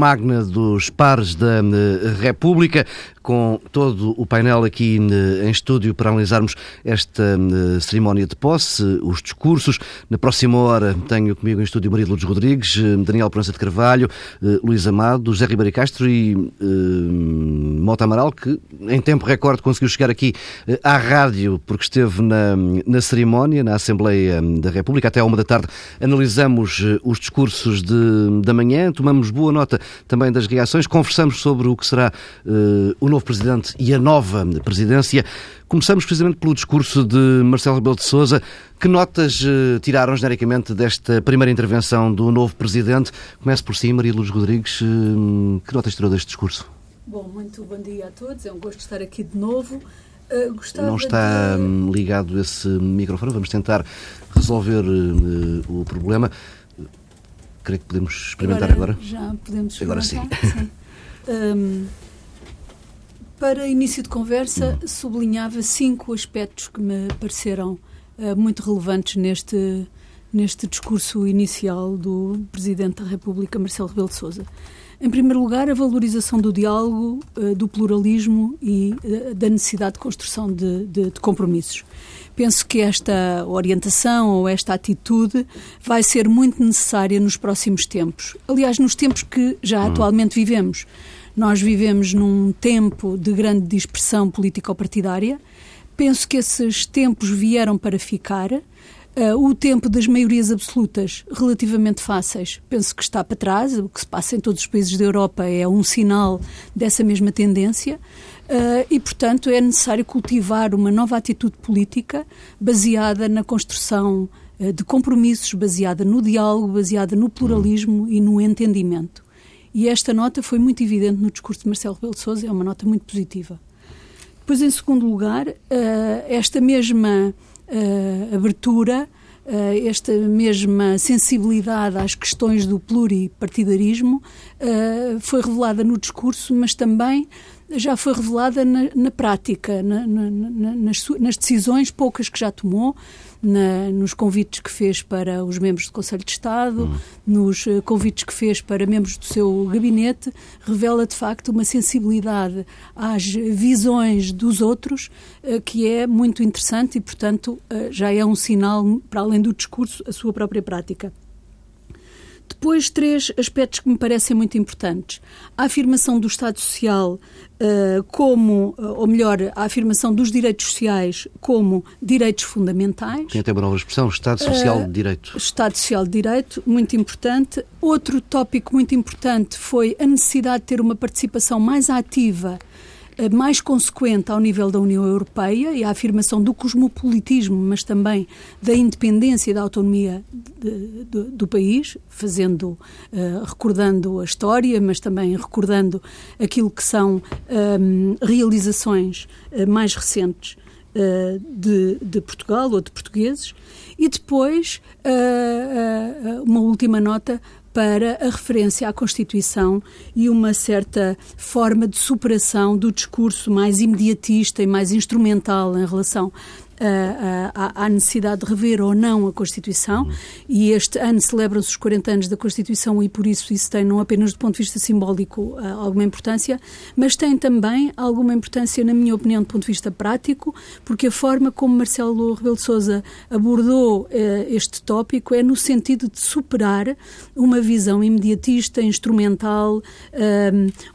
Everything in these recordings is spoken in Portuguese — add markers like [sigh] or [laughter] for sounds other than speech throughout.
Magna dos pares da eh, República, com todo o painel aqui eh, em estúdio para analisarmos esta eh, cerimónia de posse, os discursos. Na próxima hora tenho comigo em estúdio Maria Lourdes Rodrigues, Daniel Prança de Carvalho, Luís Amado, José Ribeiro Castro e uh, Mota Amaral, que em tempo recorde conseguiu chegar aqui à rádio porque esteve na, na cerimónia, na Assembleia da República. Até à uma da tarde analisamos os discursos de, da manhã, tomamos boa nota também das reações, conversamos sobre o que será uh, o novo presidente e a nova presidência. Começamos precisamente pelo discurso de Marcelo Rebelo de Sousa. Que notas uh, tiraram genericamente desta primeira intervenção do novo presidente? Começo por si, Maria Luz Rodrigues. Uh, que notas tirou deste discurso? Bom, muito bom dia a todos. É um gosto estar aqui de novo. Uh, Não está de... Hum, ligado esse microfone. Vamos tentar resolver o problema creio que podemos experimentar agora. agora. Já podemos Agora sim. sim. [laughs] Um, para início de conversa, sublinhava cinco aspectos que me pareceram uh, muito relevantes neste, neste discurso inicial do Presidente da República, Marcelo Rebelo de Sousa. Em primeiro lugar, a valorização do diálogo, uh, do pluralismo e uh, da necessidade de construção de, de, de compromissos. Penso que esta orientação ou esta atitude vai ser muito necessária nos próximos tempos. Aliás, nos tempos que já hum. atualmente vivemos. Nós vivemos num tempo de grande dispersão político-partidária. Penso que esses tempos vieram para ficar. Uh, o tempo das maiorias absolutas relativamente fáceis penso que está para trás. O que se passa em todos os países da Europa é um sinal dessa mesma tendência. Uh, e, portanto, é necessário cultivar uma nova atitude política baseada na construção uh, de compromissos, baseada no diálogo, baseada no pluralismo e no entendimento. E esta nota foi muito evidente no discurso de Marcelo Rebelo de Sousa, é uma nota muito positiva. Depois, em segundo lugar, uh, esta mesma abertura esta mesma sensibilidade às questões do pluripartidarismo foi revelada no discurso, mas também já foi revelada na, na prática, na, na, nas, nas, decisões poucas que já tomou, nos convites que fez para os membros do Conselho de Estado, hum. nos eh, convites que fez para membros do seu gabinete, revela de facto uma sensibilidade às visões dos outros eh, que é muito interessante e, portanto, eh, já é um sinal, para além do discurso, a sua própria prática. Depois, três aspectos que me parecem muito importantes. A afirmação do Estado Social como, uh, ou melhor, a afirmação dos direitos sociais como direitos fundamentais. Tem até uma nova expressão, Estado Social uh, de Direito. Estado Social de Direito, muito importante. Outro tópico muito importante foi a necessidade de ter uma participação mais ativa eh, mais consequente ao nível da União Europeia e a afirmação do cosmopolitismo, mas também da independência e da autonomia de, de, do país, fazendo, uh, recordando a história, mas também recordando aquilo que são um, ehm, realizações uh, mais recentes uh, de, de, Portugal ou de portugueses. E depois, uma última nota para a referência à Constituição e uma certa forma de superação do discurso mais imediatista e mais instrumental em relação à necessidade de rever ou não a Constituição, e este ano celebram-se os 40 anos da Constituição e por isso isso tem não apenas do ponto de vista simbólico alguma importância, mas tem também alguma importância, na minha opinião, do ponto de vista prático, porque a forma como Marcelo Rebelo de Sousa abordou este tópico é no sentido de superar uma visão imediatista, instrumental,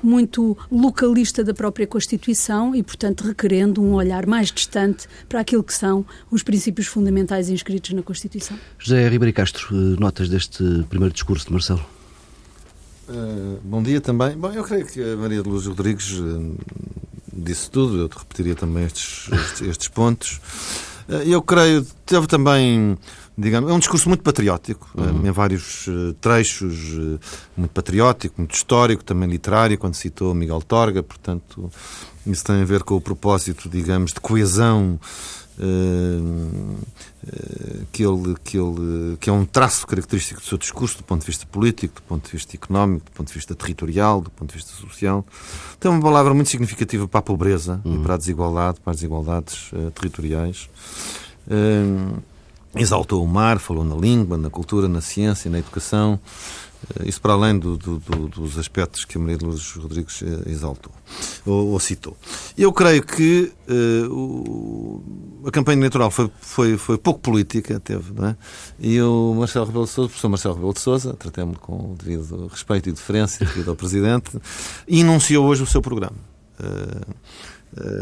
muito localista da própria Constituição e, portanto, requerendo um olhar mais distante para aquilo que são os princípios fundamentais inscritos na Constituição. José Ribeiro Castro, eh, notas deste primeiro discurso de Marcelo? Uh, bom dia também. Bom, eu creio que a Maria de Luz Rodrigues uh, disse tudo, eu te repetiria também estes, estes, estes pontos. Uh, eu creio, teve também digamos, é um discurso muito patriótico, uhum. em vários trechos, muito patriótico, muito histórico, também literário, quando citou Miguel Torga, portanto, isso tem a ver com o propósito, digamos, de coesão Uh, que, ele, que, ele, que é um traço característico do seu discurso, do ponto de vista político, do ponto de vista económico, do ponto de vista territorial, do ponto de vista social. Tem uma palavra muito significativa para a pobreza uhum. e para a desigualdade, para as desigualdades uh, territoriais. Uh, exaltou o mar, falou na língua, na cultura, na ciência, na educação. Eh, isso para além do, do, do, dos aspectos que a Maria de Lourdes Rodrigues eh, exaltou ou, ou citou. Eu creio que uh, o, a campanha eleitoral foi, foi, foi pouco política, teve, não é? E o Marcelo Rebelo de Sousa, o professor Marcelo Rebelo de Sousa, tratemos com o devido respeito e deferência devido ao Presidente, enunciou hoje o seu programa. Uh,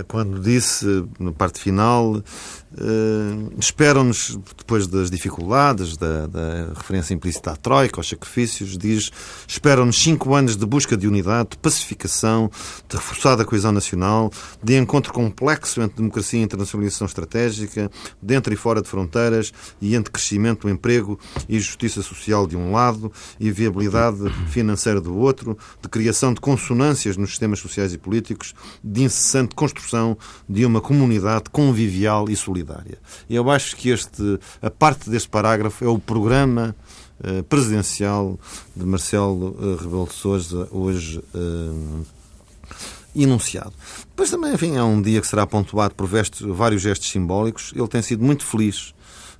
quando disse, na parte final, Uh, Esperam-nos, depois das dificuldades, da, da, referência implícita à Troika, aos sacrifícios, diz: esperam-nos cinco anos de busca de unidade, de pacificação, de reforçada coesão nacional, de encontro complexo entre democracia e internacionalização estratégica, dentro e fora de fronteiras, e entre crescimento do emprego e justiça social de um lado e viabilidade financeira do outro, de criação de consonâncias nos sistemas sociais e políticos, de incessante construção de uma comunidade convivial e solidária eu acho que este, a parte deste parágrafo é o programa uh, presidencial de Marcelo uh, Rebelo de Sousa, hoje uh, enunciado. Depois também, enfim, é um dia que será pontuado por vários gestos simbólicos. Ele tem sido muito feliz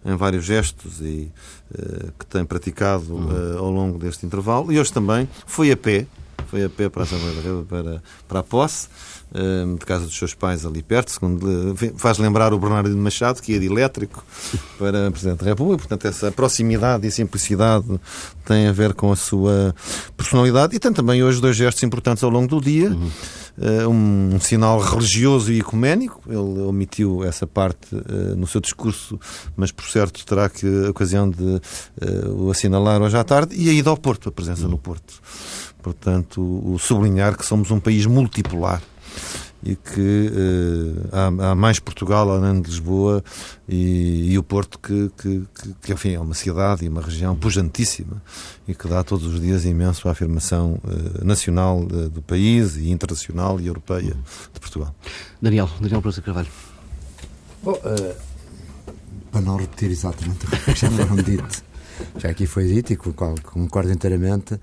em vários gestos e uh, que tem praticado uh, ao longo deste intervalo. E hoje também foi a pé, foi a pé para a Assembleia para, para a posse. De casa dos seus pais ali perto, segundo faz lembrar o Bernardino Machado, que ia de elétrico [laughs] para Presidente da República. Portanto, essa proximidade e simplicidade tem a ver com a sua personalidade. E tem também hoje dois gestos importantes ao longo do dia. Uhum. Uh, um, um, sinal religioso e ecuménico. Ele omitiu essa parte uh, no seu discurso, mas por certo terá que a ocasião de uh, o assinalar hoje à tarde. E a ida ao Porto, a presença uhum. no Porto. Portanto, o sublinhar que somos um país multipolar e que uh, há, há, mais Portugal além de Lisboa e, e o Porto que, que, que, que, enfim, é uma cidade e uma região pujantíssima e que dá todos os dias imenso à afirmação uh, nacional uh, do país e internacional e europeia de Portugal. Daniel, Daniel Prosa Carvalho. Bom, para não repetir exatamente o que já foram [laughs] dito, já aqui foi dito e com o qual concordo inteiramente,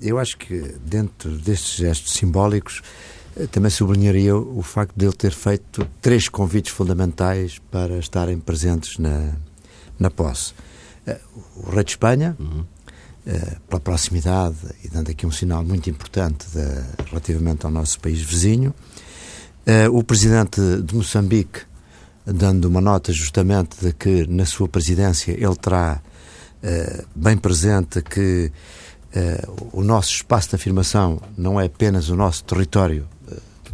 eu acho que dentro destes gestos simbólicos eh, também sublinharia o facto de ele ter feito três convites fundamentais para estarem presentes na, na posse. Eh, o rei de Espanha, uhum. pela proximidade e dando aqui um sinal muito importante de, relativamente ao nosso país vizinho. O presidente de Moçambique, dando uma nota justamente de que na sua presidência ele terá bem presente que o nosso espaço de afirmação não é apenas o nosso território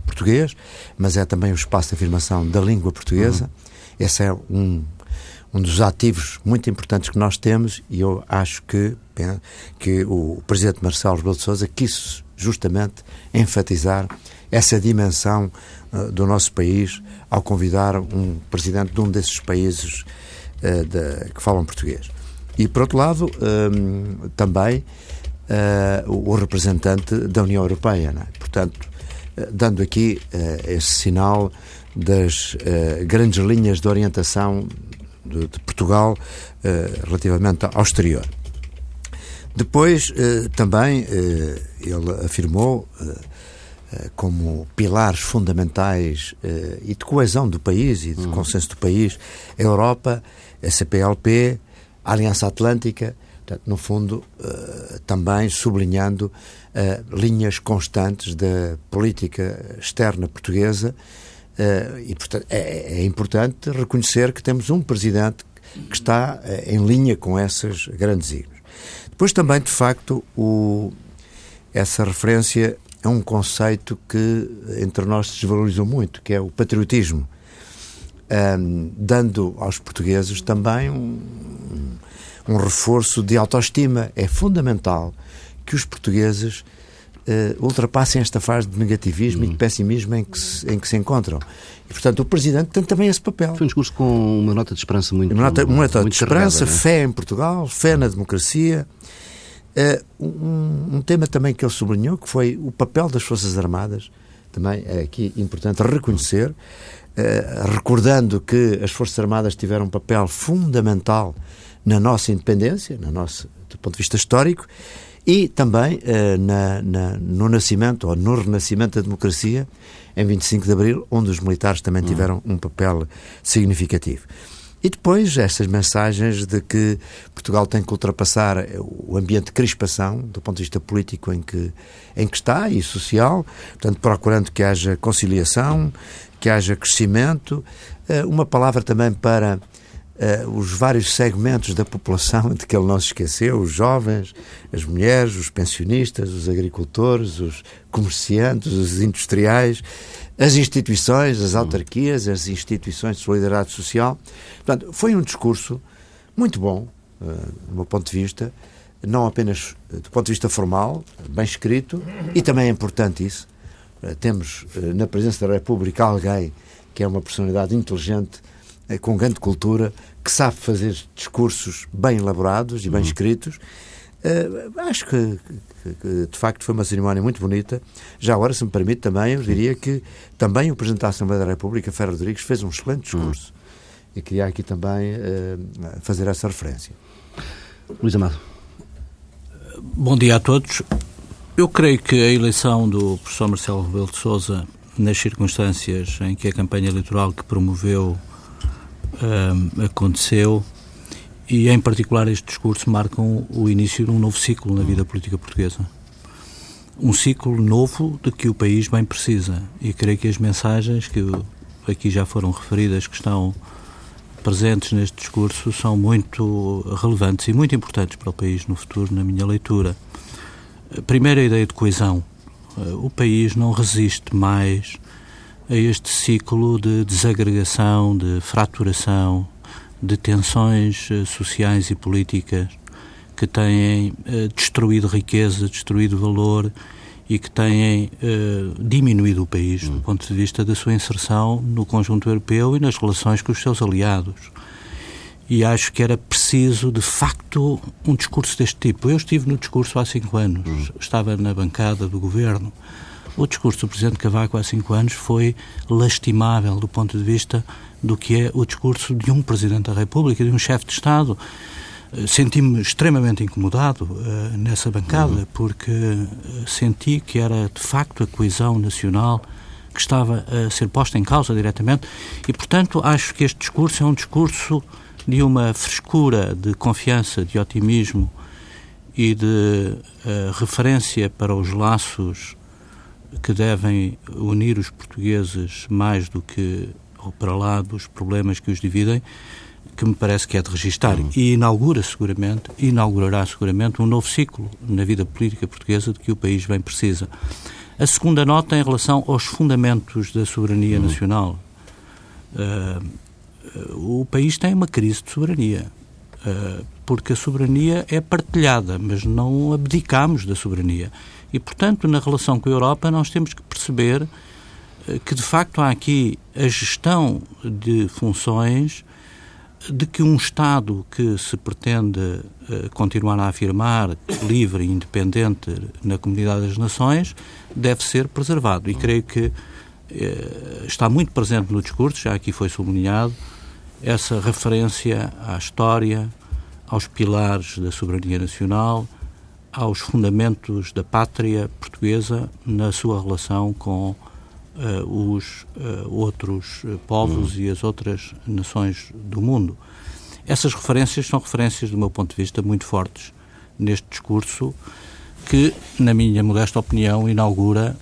português, mas é também o espaço de afirmação da língua portuguesa. Uhum. Esse é um, um dos ativos muito importantes que nós temos e eu acho que, que o Presidente Marcelo Rebelo de Sousa quis justamente enfatizar essa dimensão uh, do nosso país ao convidar um Presidente de um desses países uh, de, que falam português. E, por outro lado, um, também uh, o representante da União Europeia. É? Portanto, dando aqui uh, esse sinal das uh, grandes linhas de orientação de, de Portugal relativamente ao exterior. Depois, também, ele afirmou eh, como pilares fundamentais eh, e de coesão do país e de uhum. consenso do país, a Europa, a CPLP, a Aliança Atlântica, portanto, no fundo, eh, também sublinhando linhas constantes da política externa portuguesa e, portanto, é, é importante reconhecer que temos um presidente que está em linha com essas grandes igrejas. Depois também, de facto, o, essa referência é um conceito que entre nós se desvalorizou muito, que é o patriotismo, um, dando aos portugueses também um, um, reforço de autoestima. É fundamental que os portugueses uh, ultrapassem esta fase de negativismo e de hum. pessimismo em que, se, em que se encontram. E, portanto, o Presidente tem também esse papel. Foi um discurso com uma nota de esperança muito Uma nota, uma nota de esperança, carregada, é? fé em Portugal, fé na democracia Uh, um, um, tema também que ele sublinhou, que foi o papel das Forças Armadas, também é aqui importante reconhecer, uh, recordando que as Forças Armadas tiveram um papel fundamental na nossa independência, na nossa, do ponto de vista histórico, e também uh, na, na, no nascimento ou no renascimento da democracia em 25 de Abril, onde os militares também hum. tiveram um papel significativo. E depois estas mensagens de que Portugal tem que ultrapassar o ambiente de crispação, do ponto de vista político em que, em que está e social, portanto, procurando que haja conciliação, que haja crescimento. Eh, uma palavra também para uh, os vários segmentos da população de que ele não se esqueceu: os jovens, as mulheres, os pensionistas, os agricultores, os comerciantes, os industriais as instituições, as autarquias, as instituições de solidariedade social. Portanto, foi um discurso muito bom, uh, do meu ponto de vista, não apenas uh, do ponto de vista formal, bem escrito, e também é importante isso. Uh, temos uh, na presença da República alguém que é uma personalidade inteligente, com grande cultura, que sabe fazer discursos bem elaborados e bem uhum. escritos Uh, acho que, que, que, de facto foi uma cerimónia muito bonita. Já agora, se me permite também, eu diria que também o Presidente da Assembleia da República, Ferro Rodrigues, fez um excelente discurso. Hum. E queria aqui também uh, fazer essa referência. Luís Amado. Bom dia a todos. Eu creio que a eleição do professor Marcelo Rebelo de Sousa, nas circunstâncias em que a campanha eleitoral que promoveu uh, aconteceu, e, em particular, este discurso marcam o início de um novo ciclo na vida política portuguesa. Um ciclo novo de que o país bem precisa. E creio que as mensagens que aqui já foram referidas, que estão presentes neste discurso, são muito relevantes e muito importantes para o país no futuro, na minha leitura. Primeiro, a ideia de coesão. O país não resiste mais a este ciclo de desagregação, de fraturação, de tensões eh, sociais e políticas que têm eh, destruído riqueza, destruído valor e que têm eh, diminuído o país do ponto de vista da sua inserção no conjunto europeu e nas relações com os seus aliados. E acho que era preciso, de facto, um discurso deste tipo. Eu estive no discurso há cinco anos, estava na bancada do governo. O discurso do Presidente Cavaco há cinco anos foi lastimável do ponto de vista do que é o discurso de um Presidente da República, de um chefe de Estado. Eh, senti-me extremamente incomodado uh, nessa bancada, uhum. porque uh, senti que era de facto a coesão nacional que estava a ser posta em causa diretamente e, portanto, acho que este discurso é um discurso de uma frescura, de confiança, de otimismo e de uh, referência para os laços que devem unir os portugueses mais do que para lá dos problemas que os dividem, que me parece que é de registar. Uhum. E inaugura seguramente, inaugurará seguramente um novo ciclo na vida política portuguesa de que o país bem precisa. A segunda nota em relação aos fundamentos da soberania uhum. nacional. Uh, o país tem uma crise de soberania, uh, porque a soberania é partilhada, mas não abdicamos da soberania. E, portanto, na relação com a Europa, nós temos que perceber que de facto há aqui a gestão de funções de que um Estado que se pretende uh, continuar a afirmar livre e independente na comunidade das nações deve ser preservado. E creio que uh, está muito presente no discurso, já aqui foi sublinhado, essa referência à história, aos pilares da soberania nacional, aos fundamentos da pátria portuguesa na sua relação com uh, os uh, outros povos uhum. e as outras nações do mundo. Essas referências são referências, do meu ponto de vista, muito fortes neste discurso que, na minha modesta opinião, inaugura,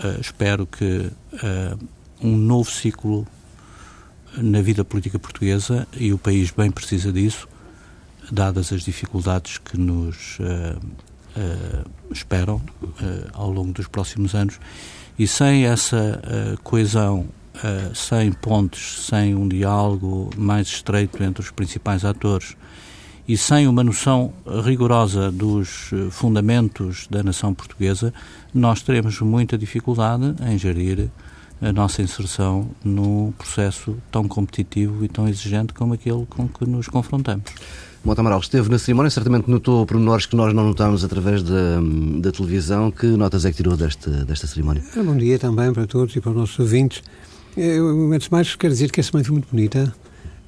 uh, espero que, um novo ciclo na vida política portuguesa e o país bem precisa disso, dadas as dificuldades que nos uh, uh, esperam uh, ao longo dos próximos anos. E sem essa coesão, sem pontes, sem um diálogo mais estreito entre os principais atores e sem uma noção rigorosa dos fundamentos da nação portuguesa, nós teremos muita dificuldade em gerir a nossa inserção num processo tão competitivo e tão exigente como aquele com que nos confrontamos. Monta Amaral esteve na cerimónia, certamente notou pormenores que nós não notamos através da, da televisão. Que notas é que tirou desta, desta cerimónia? Bom dia também para todos e para os nossos ouvintes. Eu, antes de mais, quero dizer que a semana foi muito bonita.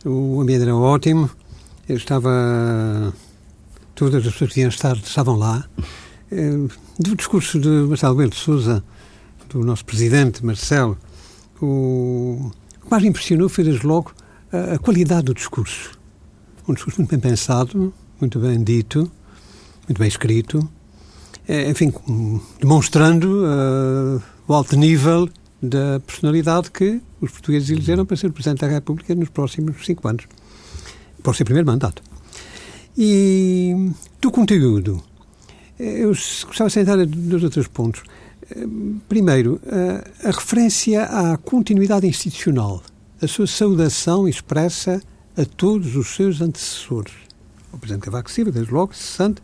O ambiente era ótimo. Eu estava. Todas as pessoas que iam estar estavam lá. Eh, do discurso de Marcelo de Souza, do nosso presidente Marcelo, o, o que mais me impressionou foi, desde logo, a, qualidade do discurso. Um discurso muito bem pensado, muito bem dito, muito bem escrito, é, enfim, demonstrando uh, o alto nível da personalidade que os portugueses elegeram para ser Presidente da República nos próximos cinco anos, para o seu primeiro mandato. E do conteúdo, eu gostava de sentar dois ou três pontos. Primeiro, a, a referência à continuidade institucional, a sua saudação expressa a todos os seus antecessores. O Presidente Cavaco Silva, desde logo, cessante,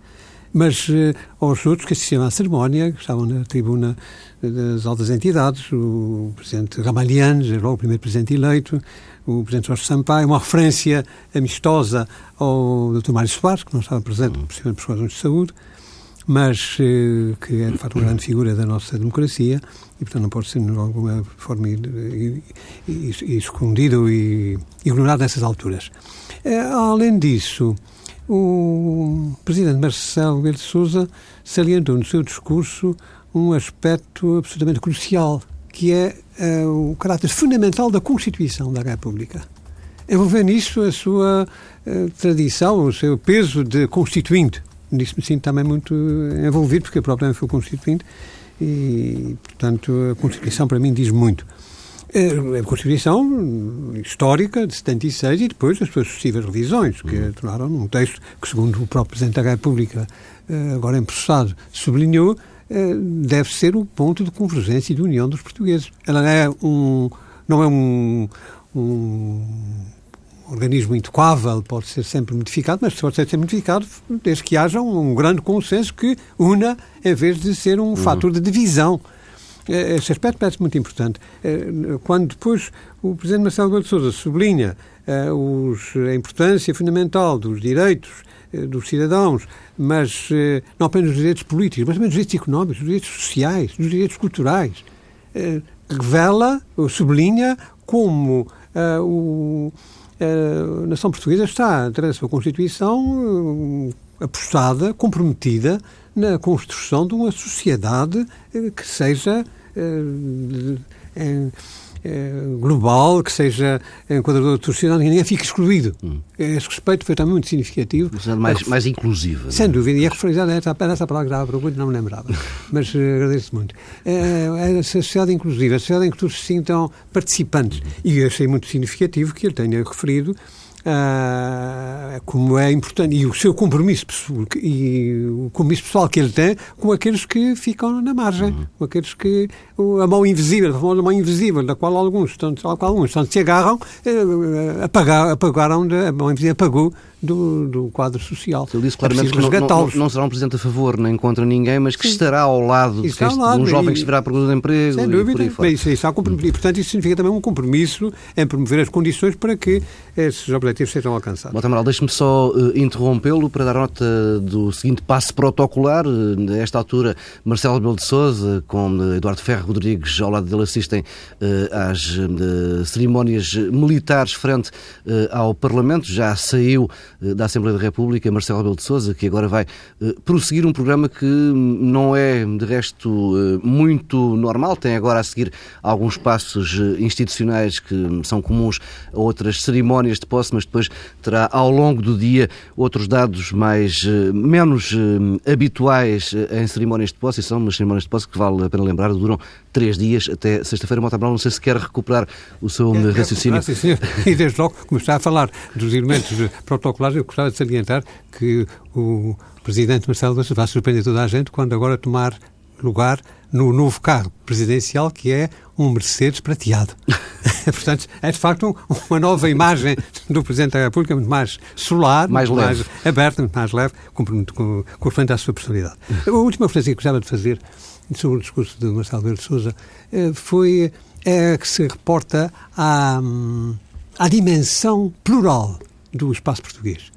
mas uh, aos outros que assistiam à cerimónia, que estavam na tribuna das altas entidades, o Presidente Ramalhianes, logo o primeiro Presidente eleito, o Presidente Jorge Sampaio, uma referência amistosa ao Dr. Mário Soares, que não estava presente, possivelmente por razões de saúde, mas eh, que é de facto uma grande figura da nossa democracia e, portanto, não pode ser de alguma forma escondido e ignorado nessas alturas. Eh, além disso, o Presidente Marcelo Rebelo de Sousa salientou no seu discurso um aspecto absolutamente crucial, que é uh, o caráter fundamental da Constituição da República. Envolver nisso a sua uh, tradição, o seu peso de constituinte, nisso me sinto também muito envolvido, porque eu próprio fui constituinte e, portanto, a Constituição para mim diz muito. É, a Constituição histórica de 76 e depois as suas sucessivas revisões, que uhum. tornaram um texto que, segundo o próprio Presidente da República, eh, agora empossado, sublinhou, eh, deve ser o ponto de convergência e de união dos portugueses. Ela é um, não é um, um organismo intocável, pode ser sempre modificado, mas pode ser sempre modificado desde que haja um, um grande consenso que una, em vez de ser um uhum. fator de divisão. É, esse aspecto parece muito importante. É, quando depois o Presidente Marcelo Rebelo de Sousa sublinha é, os, a importância fundamental dos direitos dos cidadãos, mas não apenas dos direitos políticos, mas também dos direitos económicos, dos direitos sociais, dos direitos culturais, revela sublinha como o a nação portuguesa está, através da sua Constituição, eh, apostada, comprometida na construção de uma sociedade eh, que seja eh, global, que seja enquadrador sociedade, que ninguém fique excluído. Hum. Esse respeito foi também muito significativo. Mais, mais inclusiva. Sem não? dúvida, e é referida essa, essa palavra que estava procura, não me lembrava, [laughs] mas uh, agradeço muito. É, é a sociedade inclusiva, a sociedade em que todos se sintam participantes. Hum. E achei muito significativo que ele tenha referido Uh, como é importante, e o seu compromisso e o compromisso pessoal que ele tem com aqueles que ficam na margem, uhum. com aqueles que a mão invisível, a famosa mão invisível, da qual alguns, tanto, alguns tanto se agarram, uh, apagar, apagaram, de, a mão invisível apagou do, do quadro social. Ele disse claramente é que não, não, não, será um presidente a favor nem contra ninguém, mas que Sim. estará ao lado, de, ao lado um jovem e, que estiverá à procura de emprego sem dúvida, e por aí fora. Isso, isso, há, e, portanto, isso significa também um compromisso em promover as condições para que esses objetivos sejam alcançados. Bom, Amaral, deixe-me só uh, interrompê-lo para dar nota do seguinte passo protocolar. Uh, nesta altura, Marcelo Rebelo de Sousa, com uh, Eduardo Ferro Rodrigues ao lado dele, assistem às cerimónias militares frente ao Parlamento. Já saiu da Assembleia da República Marcelo Rebelo de Sousa, que agora vai prosseguir um programa que não é, de resto, muito normal. Tem agora a seguir alguns passos institucionais que são comuns a outras cerimónias de posse, mas depois terá ao longo do dia outros dados mais eh, menos eh, habituais eh, em cerimónias de posse, e são umas cerimónias de posse que vale a pena lembrar, duram três dias até sexta-feira. Mota Brown, não sei se quer recuperar o seu é, raciocínio. É, sim, senhor. [laughs] E desde logo começar a falar dos elementos protocolares, eu gostava de salientar que o Presidente Marcelo Bastos vai surpreender toda a gente quando agora tomar lugar no novo cargo presidencial, que é um Mercedes prateado. [laughs] Portanto, é de facto uma nova imagem do Presidente da República, muito mais solar, mais, muito leve. mais aberta, muito mais leve, com à sua personalidade. A última referência que gostava de fazer sobre o discurso de Marcelo Verde Souza eh, foi é, que se reporta à, à dimensão plural do espaço português.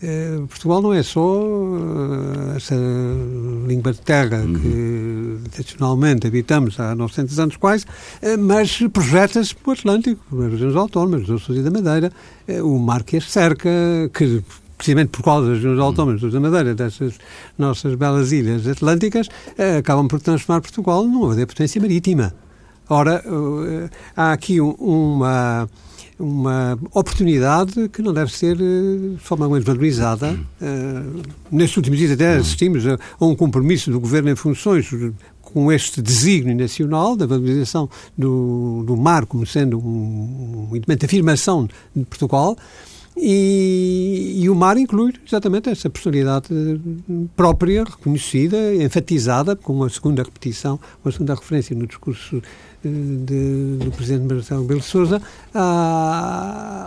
Eh, Portugal não é só uh, essa língua de terra uhum. que tradicionalmente habitamos há 900 anos quase, uh, mas projeta-se para o Atlântico, nas regiões autónomas, dos Açores e da Madeira, o mar que as cerca, que precisamente por causa das regiões autónomas da Madeira, dessas nossas belas ilhas atlânticas, acabam por transformar Portugal numa verdadeira potência marítima. Ora, há aqui uma uma oportunidade que não deve ser eh, de forma menos valorizada. Uh, nestes últimos dias até assistimos a, a, um compromisso do Governo em funções com este desígnio nacional da valorização do, do mar como sendo um, um elemento de afirmação de Portugal. E, e, o mar inclui exatamente essa personalidade própria, reconhecida, enfatizada, com uma segunda repetição, uma segunda referência no discurso de, do Presidente Marcelo Belo Souza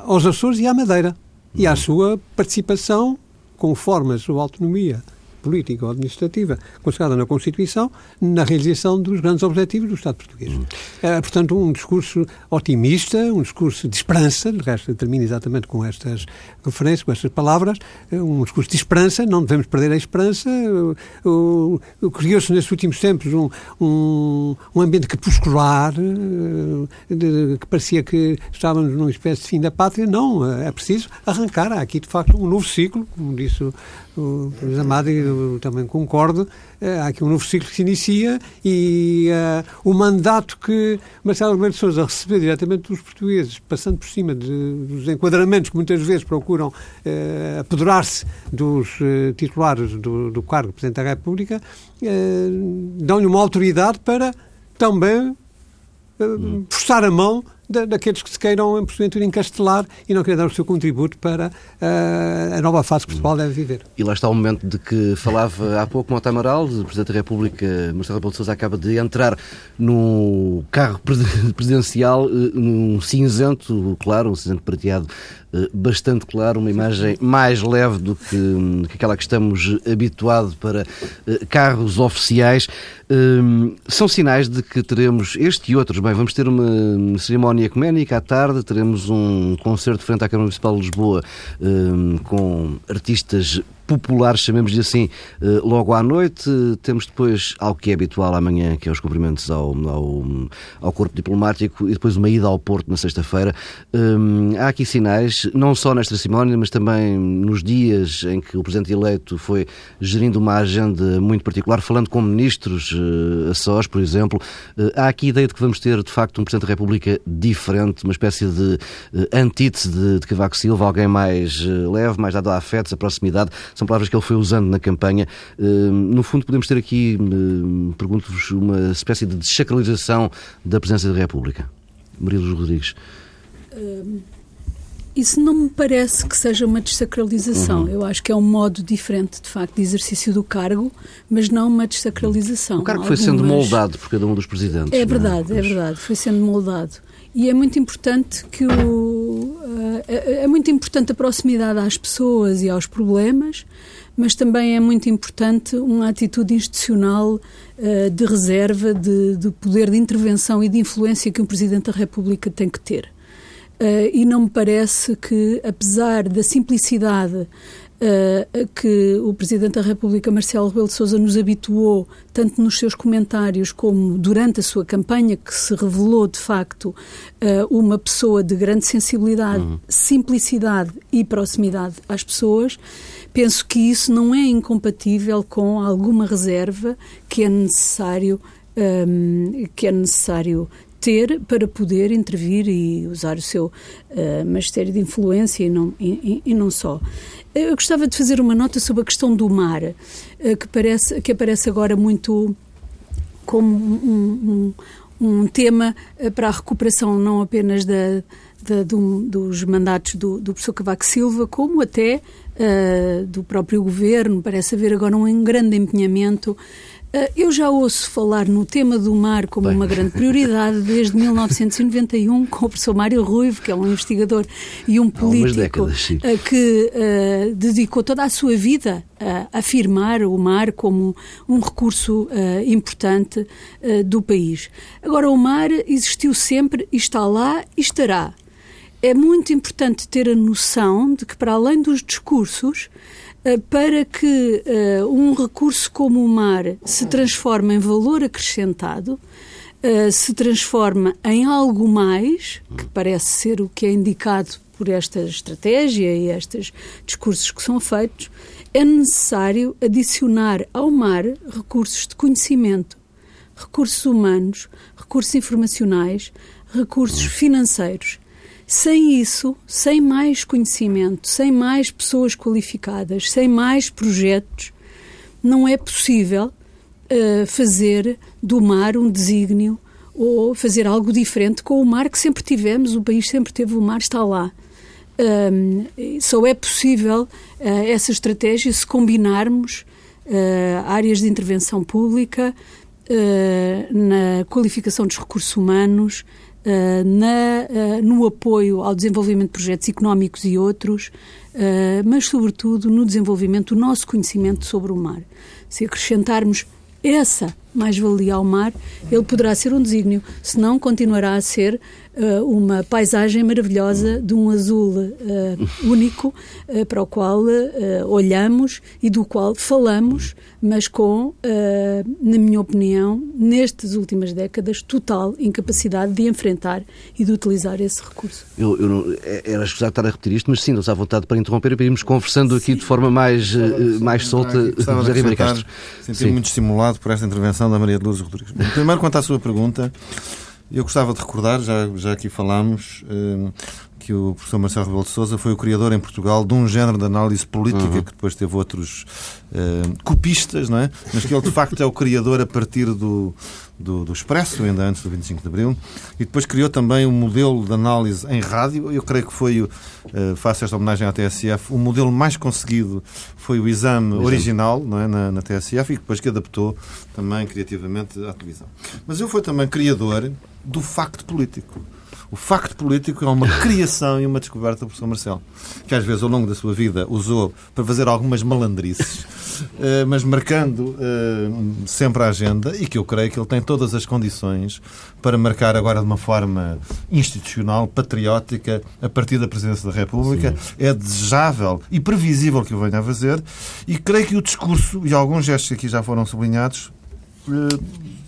aos Açores e à Madeira. E à sua participação conforme a sua autonomia política ou administrativa consagrada na Constituição na realização dos grandes objetivos do Estado português. Uhum. É, portanto, um discurso otimista, um discurso de esperança, de resto termina exatamente com estas referências, com estas palavras, é um discurso de esperança, não devemos perder a esperança. Criou-se nesses últimos tempos um, um, um ambiente crepuscular, eh, que parecia que estávamos numa espécie de fim da pátria. Não, é preciso arrancar. Há aqui, de facto, um novo ciclo, como disse o, Luís Amado, e eu também concordo, eh, há aqui um novo ciclo que se inicia e uh, o mandato que Marcelo Rebelo de Sousa recebeu diretamente dos portugueses, passando por cima de, dos enquadramentos que muitas vezes procuram uh, apoderar-se dos uh, titulares do, do cargo de Presidente da República, dão-lhe uma autoridade para também uh, forçar a mão da, daqueles que se queiram, porventura, encastelar e não querer dar o seu contributo para uh, a nova fase que Portugal deve viver. E lá está o momento de que falava há pouco Mota Amaral, o Presidente da República, Marcelo Rebelo de Sousa, acaba de entrar no carro presidencial, eh, num cinzento, claro, um cinzento prateado bastante claro, uma imagem mais leve do que, que aquela que estamos habituados para carros oficiais. São sinais de que teremos este e outros. Bem, vamos ter uma cerimónia cerimónia ecuménica. À tarde teremos um concerto frente à Câmara Municipal de Lisboa com artistas populares, chamemos-lhe assim, eh, logo à noite. Temos depois algo que é habitual amanhã, que é os cumprimentos ao, ao, ao corpo diplomático e depois uma ida ao Porto na sexta-feira. Hum, há aqui sinais, não só nesta cerimónia, mas também nos dias em que o Presidente eleito foi gerindo uma agenda muito particular, falando com ministros, uh, a sós, por exemplo. Uh, há aqui a ideia de que vamos ter, de facto, um Presidente da República diferente, uma espécie de antítese de, de Cavaco Silva, alguém mais leve, mais dado a afetos, a proximidade são palavras que ele foi usando na campanha. Hum, no fundo, podemos ter aqui, hum, pergunto-vos, uma espécie de desacralização da presença da República. Maria Luz Rodrigues. Hum, isso não me parece que seja uma desacralização. Uhum. Eu acho que é um modo diferente, de facto, de exercício do cargo, mas não uma desacralização. O cargo foi sendo moldado por cada um dos presidentes. É, é? verdade, é? é verdade, foi sendo moldado. E é muito importante que o é, é muito importante a proximidade às pessoas e aos problemas, mas também é muito importante uma atitude institucional uh, de reserva, de, de, poder de intervenção e de influência que um Presidente da República tem que ter. e não me parece que, apesar da simplicidade uh, que o Presidente da República, Marcelo Rebelo de Sousa, nos habituou, tanto nos seus comentários como durante a sua campanha, que se revelou, de facto, uh, uma pessoa de grande sensibilidade, uhum. simplicidade e proximidade às pessoas, penso que isso não é incompatível com alguma reserva que é necessário um, ehm, que é necessário ter para poder intervir e usar o seu uh, magistério de influência e não, e, e, não só. Eu gostava de fazer uma nota sobre a questão do mar, uh, que, parece, que aparece agora muito como um, um, um tema eh, para a recuperação não apenas da, da do, dos mandatos do, do professor Cavaco Silva, como até uh, do próprio governo. Parece haver agora um grande empenhamento eu já ouço falar no tema do mar como Bem. uma grande prioridade desde [laughs] 1991 com o professor Mário Ruivo, que é um investigador e um político décadas, ah, que uh, dedicou toda a sua vida a afirmar o mar como um recurso uh, importante uh, do país. Agora, o mar existiu sempre, está lá e estará. É muito importante ter a noção de que, para além dos discursos, eh, para que uh, um recurso como o mar se transforme em valor acrescentado, uh, se transforme em algo mais, que parece ser o que é indicado por esta estratégia e estes discursos que são feitos, é necessário adicionar ao mar recursos de conhecimento, recursos humanos, recursos informacionais, recursos financeiros. Sem isso, sem mais conhecimento, sem mais pessoas qualificadas, sem mais projetos, não é possível uh, fazer do mar um desígnio ou fazer algo diferente com o mar que sempre tivemos, o país sempre teve o mar, está lá. Um, só é possível uh, essa estratégia se combinarmos uh, áreas de intervenção pública, na qualificação dos recursos humanos, na, uh, no apoio ao desenvolvimento de projetos económicos e outros, uh, mas, sobretudo, no desenvolvimento do nosso conhecimento sobre o mar. Se acrescentarmos essa mais-valia ao mar, ele poderá ser um desígnio, senão continuará a ser uh, uma paisagem maravilhosa de um azul uh, único uh, para o qual olhamos e do qual falamos, mas com, na minha opinião, nestas últimas décadas, total incapacidade de enfrentar e de utilizar esse recurso. Eu, eu não, é, era escusado estar a repetir isto, mas sim, nos à vontade para interromper e para irmos conversando aqui sim. de forma mais, mais solta. José Ribeiro Castro. Senti-me muito estimulado por esta intervenção da Maria de Luz Rodrigues. Primeiro, quanto à sua pergunta, eu gostava de recordar, já, já aqui falámos, eh, que o professor Marcelo Rebelo de Sousa foi o criador em Portugal de um género de análise política uhum. que depois teve outros uh, copistas, não é? Mas que ele de facto é o criador a partir do, do, do, Expresso, ainda antes do 25 de Abril, e depois criou também um modelo de análise em rádio. Eu creio que foi, uh, faço esta homenagem à TSF, o modelo mais conseguido foi o exame o original não é? na, na TSF e depois que adaptou também criativamente à televisão. Mas eu fui também criador do facto político. O facto político é uma [coughs] criação e uma descoberta do professor Marcelo, que às vezes ao longo da sua vida usou para fazer algumas malandrices, [laughs] eh, mas marcando eh, sempre a agenda e que eu creio que ele tem todas as condições para marcar agora de uma forma institucional, patriótica, a partir da Presidência da República. Sim. É desejável e previsível que o venha a fazer e creio que o discurso e alguns gestos que aqui já foram sublinhados eh,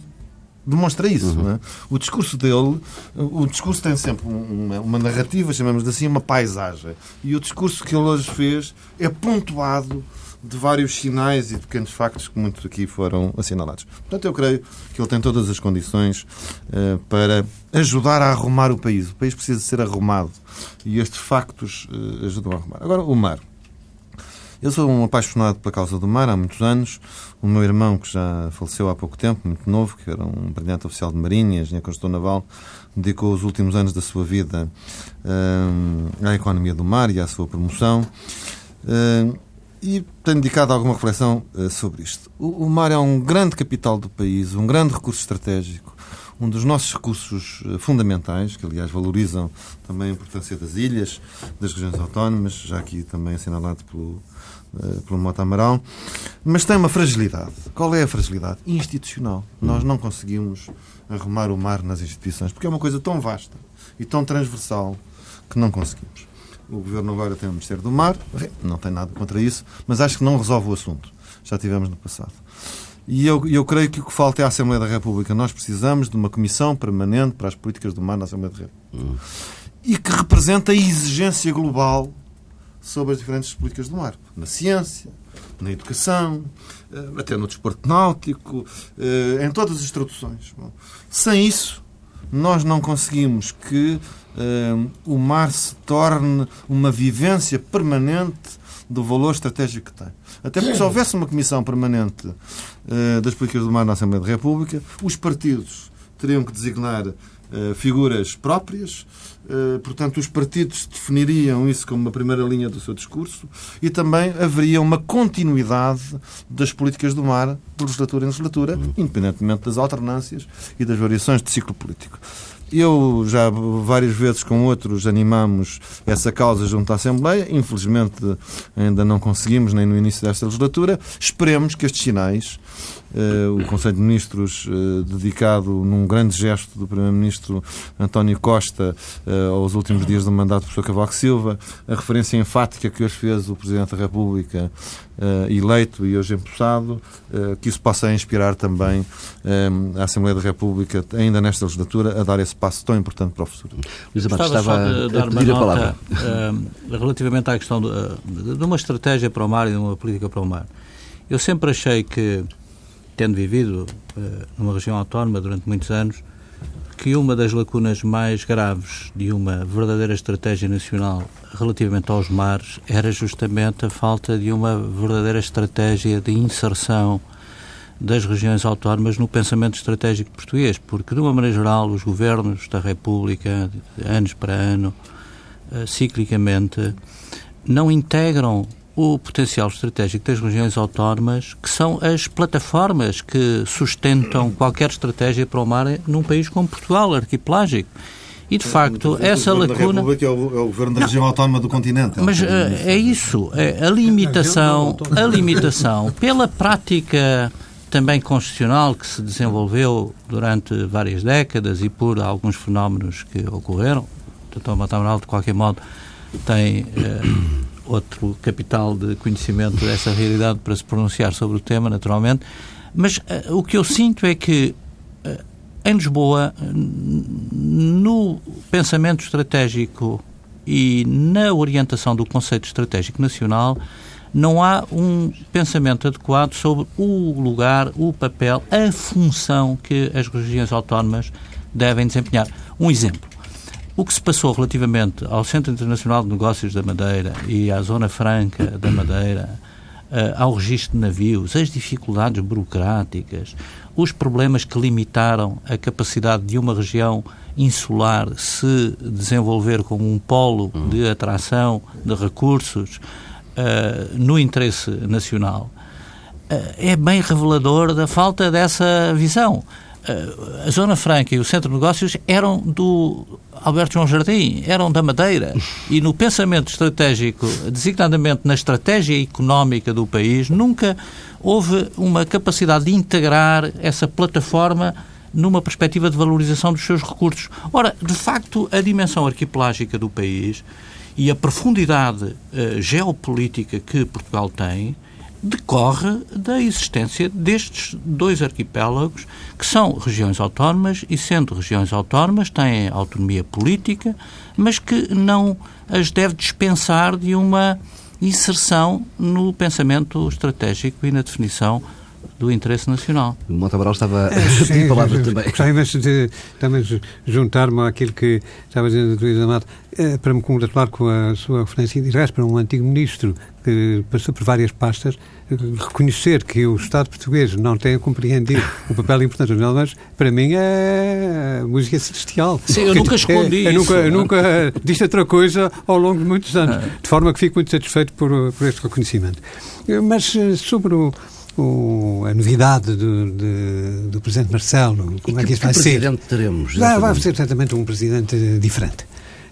demonstra isso. Uhum. É? O discurso dele, o discurso tem sempre uma, uma narrativa, chamamos assim, uma paisagem. E o discurso que ele hoje fez é pontuado de vários sinais e de pequenos factos que muitos aqui foram assinalados. Portanto, eu creio que ele tem todas as condições uh, para ajudar a arrumar o país. O país precisa ser arrumado e estes factos uh, ajudam a arrumar. Agora, o mar. Eu sou um apaixonado pela causa do mar há muitos anos. O meu irmão, que já faleceu há pouco tempo, muito novo, que era um brilhante oficial de Marinha, engenheiro construtor naval, dedicou os últimos anos da sua vida uh, à economia do mar e à sua promoção. Uh, e tenho dedicado alguma reflexão uh, sobre isto. O, o, mar é um grande capital do país, um grande recurso estratégico, um dos nossos recursos fundamentais, que aliás valorizam também a importância das ilhas, das regiões autónomas, já aqui também assinalado pelo eh, pelo Mota Amaral, mas tem uma fragilidade. Qual é a fragilidade? Institucional. Nós não conseguimos arrumar o mar nas instituições, porque é uma coisa tão vasta e tão transversal que não conseguimos. O Governo agora tem o Ministério do Mar, não tem nada contra isso, mas acho que não resolve o assunto. Já tivemos no passado. E eu, eu creio que o que falta é a Assembleia da República. Nós precisamos de uma comissão permanente para as políticas do mar na Assembleia da República. Hum. E que representa a exigência global sobre as diferentes políticas do mar. Na ciência, na educação, eh, até no desporto náutico, eh, em todas as traduções. Sem isso, nós não conseguimos que uh, o mar se torne uma vivência permanente do valor estratégico que tem. Até porque se houvesse uma comissão permanente uh, das políticas do mar na Assembleia da República, os partidos teriam que designar uh, figuras próprias, portanto, os partidos definiriam isso como uma primeira linha do seu discurso e também haveria uma continuidade das políticas do mar de legislatura em legislatura, independentemente das alternâncias e das variações de ciclo político. Eu já várias vezes com outros animamos essa causa junto à Assembleia. Infelizmente ainda não conseguimos, nem no início desta legislatura. Esperemos que estes sinais o Conselho de Ministros uh, dedicado num grande gesto do Primeiro-Ministro António Costa uh, aos últimos dias do mandato do professor Cavaco Silva, a referência enfática que hoje fez o Presidente da República eleito e hoje empossado, que isso possa inspirar também a Assembleia da República, ainda nesta legislatura, a dar esse passo tão importante para o futuro. Luís estava a, dar pedir a palavra. relativamente à questão de, de uma estratégia para o mar e de uma política para o mar. Eu sempre achei que tendo vivido uh, numa região autónoma durante muitos anos, que uma das lacunas mais graves de uma verdadeira estratégia nacional relativamente aos mares era justamente a falta de uma verdadeira estratégia de inserção das regiões autónomas no pensamento estratégico português, porque, de uma maneira geral, os governos da República, anos para ano, uh, ciclicamente, não integram o potencial estratégico das regiões autónomas, que são as plataformas que sustentam qualquer estratégia para o mar num país como Portugal, arquipelágico. E, de facto, essa o lacuna... Da República é o, é o governo da não, região autónoma do continente. É mas uh, é isso, é a limitação, a limitação pela prática também constitucional que se desenvolveu durante várias décadas e por alguns fenómenos que ocorreram. O Dr. Matamoral, de qualquer modo, tem... Uh, outro capital de conhecimento dessa realidade para se pronunciar sobre o tema, naturalmente. Mas uh, o que eu sinto é que uh, em Lisboa, no pensamento estratégico e na orientação do conceito estratégico nacional, não há um pensamento adequado sobre o lugar, o papel, a função que as regiões autónomas devem desempenhar. Um exemplo. O que se passou relativamente ao Centro Internacional de Negócios da Madeira e à Zona Franca da Madeira, uh, ao registro de navios, as dificuldades burocráticas, os problemas que limitaram a capacidade de uma região insular se desenvolver como um polo de atração de recursos uh, no interesse nacional, uh, é bem revelador da falta dessa visão a Zona Franca e o Centro de Negócios eram do Alberto João Jardim, eram da Madeira. E no pensamento estratégico, designadamente na estratégia económica do país, nunca houve uma capacidade de integrar essa plataforma numa perspectiva de valorização dos seus recursos. Ora, de facto, a dimensão arquipelágica do país e a profundidade uh, geopolítica que Portugal tem decorre da existência destes dois arquipélagos, que são regiões autónomas e, sendo regiões autónomas, têm autonomia política, mas que não as deve dispensar de uma inserção no pensamento estratégico e na definição do interesse nacional. O Montabral estava [laughs] a pedir palavras também. Gostava de também juntar-me àquilo que estava dizendo o Luís Amado, eh, para me congratular com a sua referência direta para um antigo ministro que passou por várias pastas, reconhecer que o Estado português não tem compreendido o papel importante dos mas para mim é música celestial. Sim, eu nunca escondi é, eu Nunca, eu nunca disse outra coisa ao longo de muitos anos, ah. de forma que fico muito satisfeito por, por este reconhecimento. Mas eh, sobre o, o, a novidade do, de, do Presidente Marcelo, como e é que, isso vai ser? presidente teremos? Vai, vai ser certamente um presidente diferente.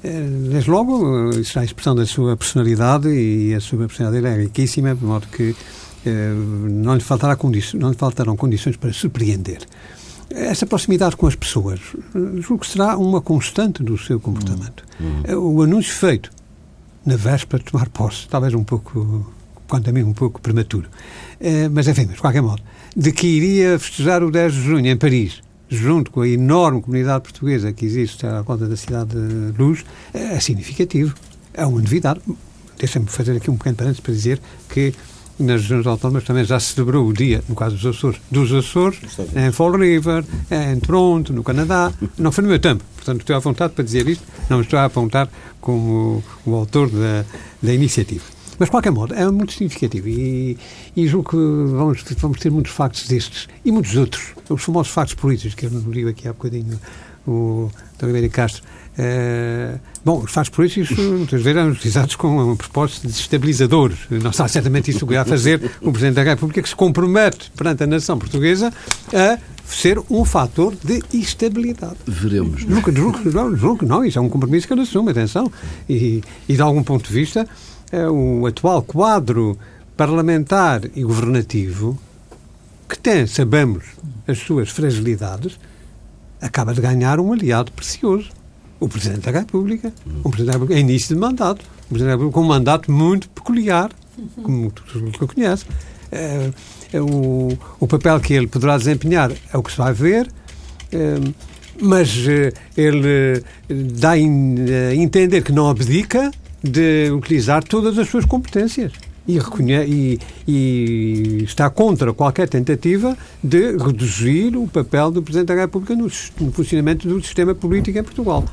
Eh, desde logo, isso é a expressão da sua personalidade e a sua personalidade é riquíssima, de modo que eh, não, lhe faltará não lhe faltarão condições para surpreender. essa proximidade com as pessoas, julgo que será uma constante do seu comportamento. Uhum. O anúncio feito na véspera de tomar posse, talvez um pouco, quanto a mim, um pouco prematuro, é, mas enfim, de qualquer modo, de que iria festejar o 10 de junho em Paris, junto com a enorme comunidade portuguesa que existe à conta da cidade de Luz, é significativo. É uma novidade. Deixa-me fazer aqui um pequeno parênteses para dizer que nas regiões autónomas também já se celebrou o dia, no caso dos Açores, dos Açores, em Fall River, em Toronto, no Canadá. Não foi no meu tempo, portanto estou à vontade para dizer isto, não estou a apontar como o autor da, da iniciativa. Mas, de qualquer modo, é muito significativo e, e julgo que vamos, vamos ter muitos factos destes e muitos outros. Os famosos factos políticos, que eu não li aqui há bocadinho o Dr. Ribeiro Castro, Uh, bom, os fatos políticos muitas vezes eram utilizados com propósitos desestabilizadores. Não será certamente isso que irá fazer o Presidente da República, que se compromete perante a nação portuguesa a ser um fator de estabilidade. Veremos. Nunca, nunca, nunca, não, isso é um compromisso que ele assume, atenção. E, e de algum ponto de vista, é o atual quadro parlamentar e governativo, que tem, sabemos, as suas fragilidades, acaba de ganhar um aliado precioso o Presidente da República, o Presidente da República, é início de mandato, o Presidente da República com um mandato muito peculiar, como tu conhece. É, é o, o papel que ele poderá desempenhar é o que se vai ver, é, mas é, ele dá a entender que não abdica de utilizar todas as suas competências e, e, e, está contra qualquer tentativa de reduzir o papel do Presidente da República no, no funcionamento do sistema político em Portugal.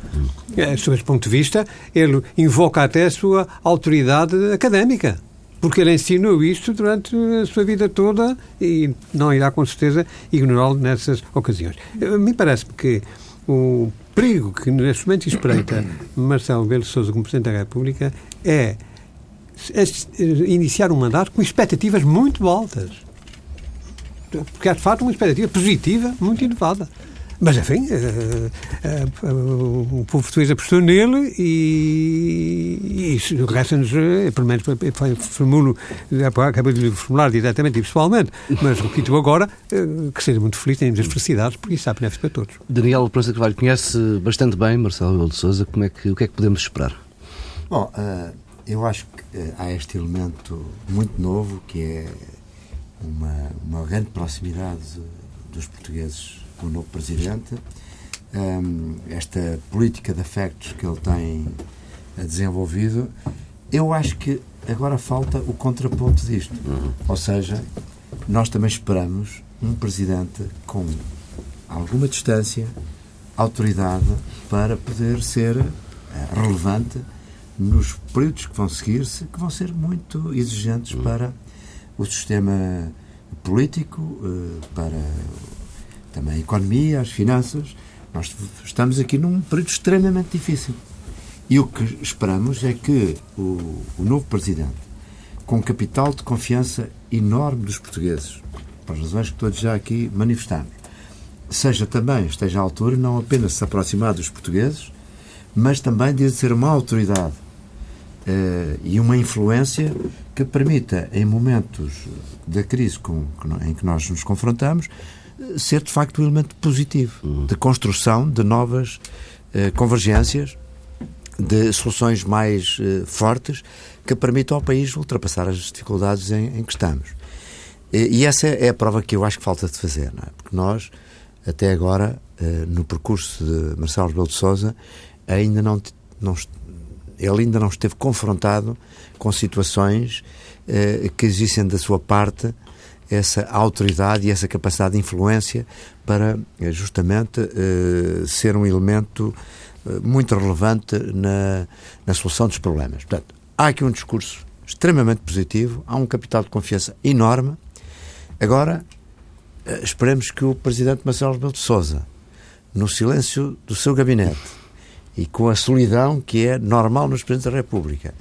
É, sob esse ponto de vista, ele invoca até a sua autoridade académica, porque ele ensinou isto durante a sua vida toda e não irá, com certeza, ignorá-lo nessas ocasiões. Me parece-me que o perigo que neste momento espreita [coughs] Marcelo Belo Souza como Presidente da República é iniciar um mandato com expectativas muito altas. Porque é, de facto, uma expectativa positiva muito elevada. Mas, enfim, uh, uh, uh, o povo português apostou nele e, e resta-nos, pelo menos formulo, acabei de lhe formular diretamente e pessoalmente, mas repito agora, que seja muito feliz, tenhamos as felicidades, porque isso é benéfico para todos. Daniel Prensa Carvalho conhece bastante bem Marcelo Rebelo de Sousa, como é que, o que é que podemos esperar? Bom, eu acho que há este elemento muito novo que é uma, uma grande proximidade dos portugueses com o novo presidente, um, esta política de afectos que ele tem eh, desenvolvido. Eu acho que agora falta o contraponto disto. Uhum. Ou seja, nós também esperamos um presidente com alguma distância, autoridade, para poder ser uh, relevante nos períodos que vão seguir-se, que vão ser muito exigentes hum. para o sistema político, eh, para também a economia, as finanças. Nós estamos aqui num período extremamente difícil. E o que esperamos é que o, o novo Presidente, com um capital de confiança enorme dos portugueses, por as razões que todos já aqui manifestamos, seja também, esteja à altura, não apenas se aproximar dos portugueses, mas também de ser uma autoridade uh, e uma influência que permita, em momentos da crise com, em que nós nos confrontamos, ser de facto um elemento positivo de construção de novas uh, convergências, de soluções mais uh, fortes que permitam ao país ultrapassar as dificuldades em, em que estamos. E, e, essa é a prova que eu acho que falta de fazer, não é? Porque nós, até agora, uh, no percurso de Marcelo Rebelo de Sousa, ainda não, não, ele ainda não esteve confrontado com situações eh, que exigem da sua parte essa autoridade e essa capacidade de influência para eh, justamente eh, ser um elemento eh, muito relevante na, na solução dos problemas. Portanto, há aqui um discurso extremamente positivo, há um capital de confiança enorme. Agora, esperemos que o Presidente Marcelo Rebelo de Sousa, no silêncio do seu gabinete, e com a solidão que é normal nos Presidentes da República.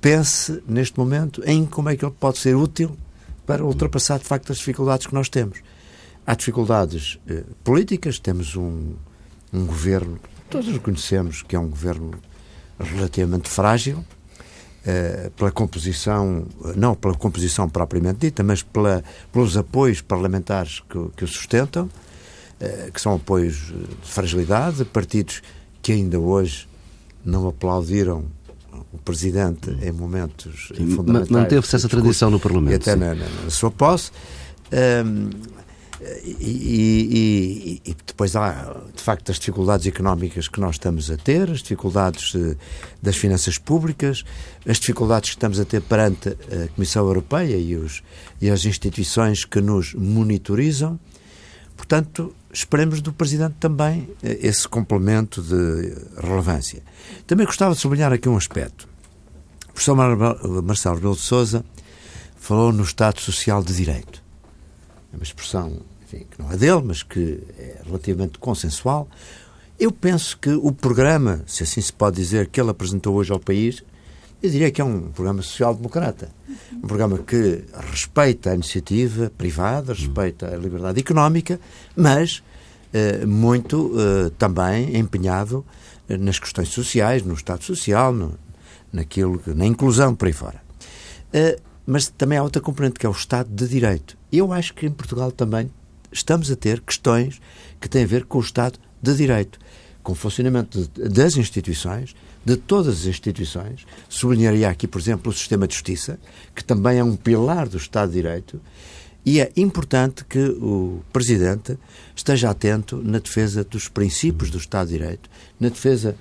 Pense, neste momento, em como é que ele pode ser útil para ultrapassar, de facto, as dificuldades que nós temos. Há dificuldades uh, políticas, temos um, um governo, todos reconhecemos que é um governo relativamente frágil, uh, pela composição, não pela composição propriamente dita, mas pela, pelos apoios parlamentares que, que o sustentam. que são apoios de fragilidade, partidos que ainda hoje não aplaudiram o Presidente em momentos sim, fundamentais. Manteve-se essa tradição no Parlamento. E até na, na, sua posse. Um, e, e, e, depois há, de facto, as dificuldades económicas que nós estamos a ter, as dificuldades uh, das finanças públicas, as dificuldades que estamos a ter perante a Comissão Europeia e, os, e as instituições que nos monitorizam. Portanto, esperemos do Presidente também uh, esse complemento de relevância. Também gostava de sublinhar aqui um aspecto. O professor Marcelo Rebelo de Souza falou no Estado Social de Direito é uma expressão enfim, que não é dele, mas que é relativamente consensual. Eu penso que o programa, se assim se pode dizer, que ele apresentou hoje ao país, eu diria que é um programa social-democrata. Um programa que respeita a iniciativa privada, respeita a liberdade económica, mas eh, muito eh, também empenhado eh, nas questões sociais, no Estado Social, no, naquilo, na inclusão por aí fora. Eh, mas também há outra componente que é o Estado de Direito. Eu acho que em Portugal também estamos a ter questões que têm a ver com o Estado de Direito, com o funcionamento das instituições, de todas as instituições. Sublinharia aqui, por exemplo, o sistema de justiça, que também é um pilar do Estado de Direito, e é importante que o Presidente esteja atento na defesa dos princípios do Estado de Direito, na defesa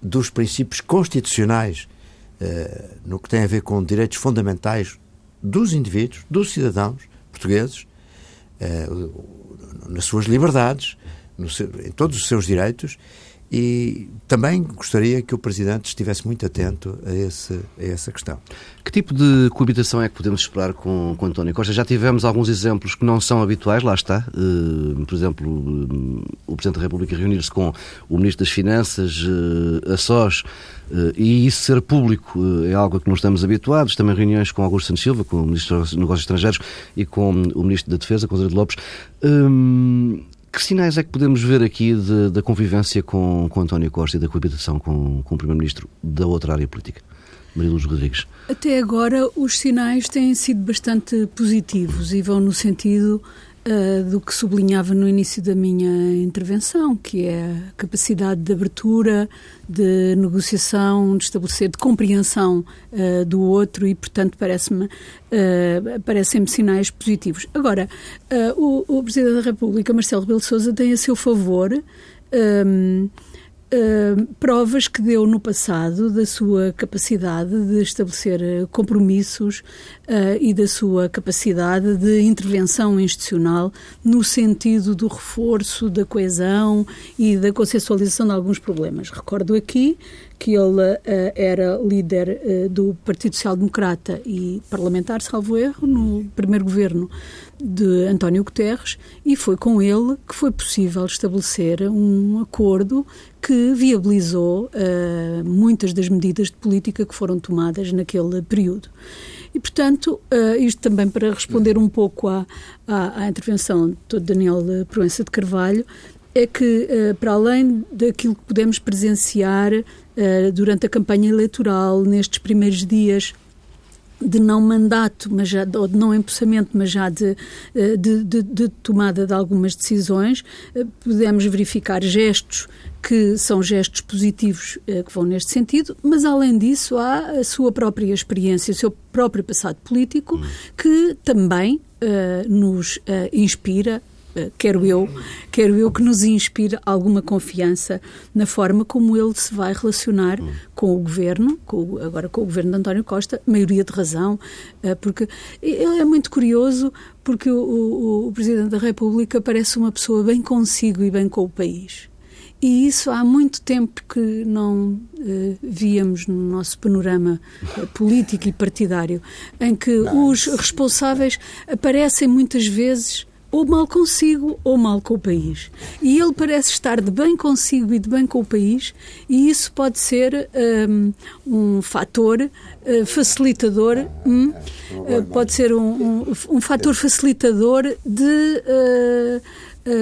dos princípios constitucionais eh, no que tem a ver com direitos fundamentais dos indivíduos, dos cidadãos portugueses, eh, nas suas liberdades, seu, em todos os seus direitos, e também gostaria que o Presidente estivesse muito atento a, esse, a essa questão. Que tipo de coabitação é que podemos esperar com, com António Costa? Já tivemos alguns exemplos que não são habituais, lá está. Uh, por exemplo, uh, o Presidente da República reunir-se com o Ministro das Finanças uh, a sós, e isso ser público é algo a que não estamos habituados. Também reuniões com Augusto Santos Silva, com o Ministro dos Negócios Estrangeiros e com o Ministro da Defesa, com o Zé Lopes. Que sinais é que podemos ver aqui da convivência com, com António Costa e da coabitação com, com o Primeiro-Ministro da outra área política? Maria Luz Rodrigues. Até agora, os sinais têm sido bastante positivos e vão no sentido uh, do que sublinhava no início da minha intervenção, que é a capacidade de abertura, de negociação, de estabelecer, de compreensão uh, do outro e, portanto, parece-me uh, parecem-me sinais positivos. Agora, o, o, Presidente da República, Marcelo Rebelo de Sousa, tem a seu favor um, Uh, provas que deu no passado da sua capacidade de estabelecer uh, compromissos uh, e da sua capacidade de intervenção institucional no sentido do reforço da coesão e da consensualização de alguns problemas. Recordo aqui que ele uh, era líder do Partido Social Democrata e parlamentar, salvo erro, no primeiro governo de António Guterres, e foi com ele que foi possível estabelecer um acordo que viabilizou uh, muitas das medidas de política que foram tomadas naquele período. E, portanto, isto também para responder um pouco à, à, à intervenção de Daniel Proença de Carvalho, é que, para além daquilo que podemos presenciar durante a campanha eleitoral, nestes primeiros dias de não mandato, mas já, ou de não empossamento, mas já de, eh, de, de, de tomada de algumas decisões, eh, podemos verificar gestos que são gestos positivos que vão neste sentido, mas além disso há a sua própria experiência, o seu próprio passado político, que também nos inspira eh, quero eu, quero eu que nos inspire alguma confiança na forma como ele se vai relacionar com o governo, com, agora com o governo de António Costa, maioria de razão, eh, porque ele é muito curioso porque o, o, o Presidente da República parece uma pessoa bem consigo e bem com o país. E isso há muito tempo que não uh, víamos no nosso panorama uh, político e partidário, em que não, os responsáveis aparecem muitas vezes ou mal consigo ou mal com o país. E ele parece estar de bem consigo e de bem com o país, e isso pode ser um, um fator uh, facilitador, um, uh, pode ser um, um, um fator facilitador de uh,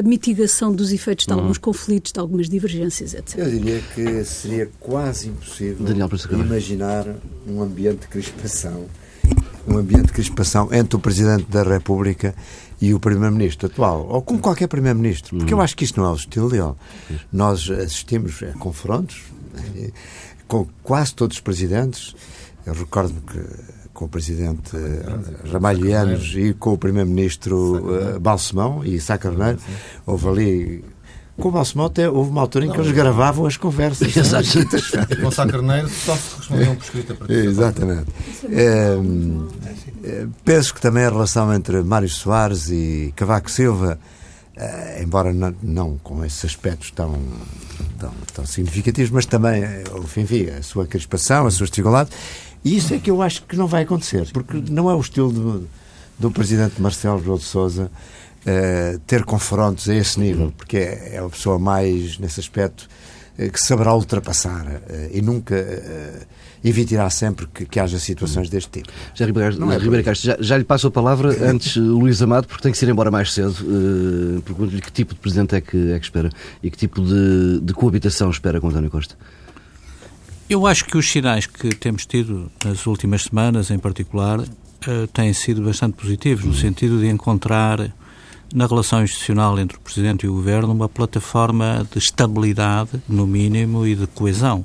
mitigação dos efeitos de uhum. alguns conflitos, de algumas divergências, etc. Eu diria que seria quase impossível imaginar um ambiente de crispação um ambiente de crispação entre o Presidente da República e o Primeiro-Ministro atual, ou com qualquer Primeiro-Ministro, porque eu acho que isto não é o estilo dele. Nós assistimos a confrontos eh, com quase todos os presidentes. Eu recordo-me que com o Presidente uh, Ramalhianos e com o Primeiro-Ministro uh, Balsemão e Sá Carneiro, houve ali com o Balsemão até houve uma altura em que eles gravavam as conversas. Exato. [laughs] Com Sá Carneiro só se respondiam por escrita para Exatamente. É, é, penso que também a relação entre Mário Soares e Cavaco Silva, é, embora não, não, com esses aspectos tão, tão, tão significativos, mas também, enfim, a sua crispação, a sua dificuldade, e isso é que eu acho que não vai acontecer, porque não é o estilo do, do presidente Marcelo Rebelo de Sousa uh, ter confrontos a esse nível, porque é, é a pessoa mais, nesse aspecto, uh, que saberá ultrapassar uh, e nunca evitará sempre que, que, haja situações deste tipo. Já Ribeiro, é Castro, já, já, lhe passo a palavra [laughs] antes, Luís Amado, porque tem que ir embora mais cedo. Uh, Pergunto-lhe que tipo de presidente é que, é que espera e que tipo de, de coabitação espera com António Costa. Eu acho que os sinais que temos tido nas últimas semanas, em particular, uh, têm sido bastante positivos, no sentido de encontrar na relação institucional entre o Presidente e o Governo uma plataforma de estabilidade, no mínimo, e de coesão.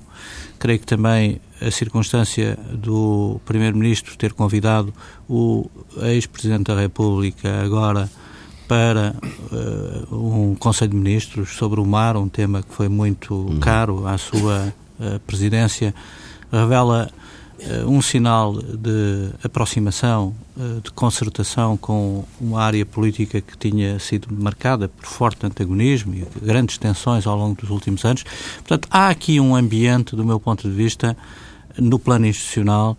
Creio que também a circunstância do Primeiro-Ministro ter convidado o ex-Presidente da República agora para uh, um Conselho de Ministros sobre o mar, um tema que foi muito uhum. caro à sua presidência revela uh, um sinal de aproximação, uh, de concertação com uma área política que tinha sido marcada por forte antagonismo e grandes tensões ao longo dos últimos anos. Portanto, há aqui um ambiente, do meu ponto de vista, no plano institucional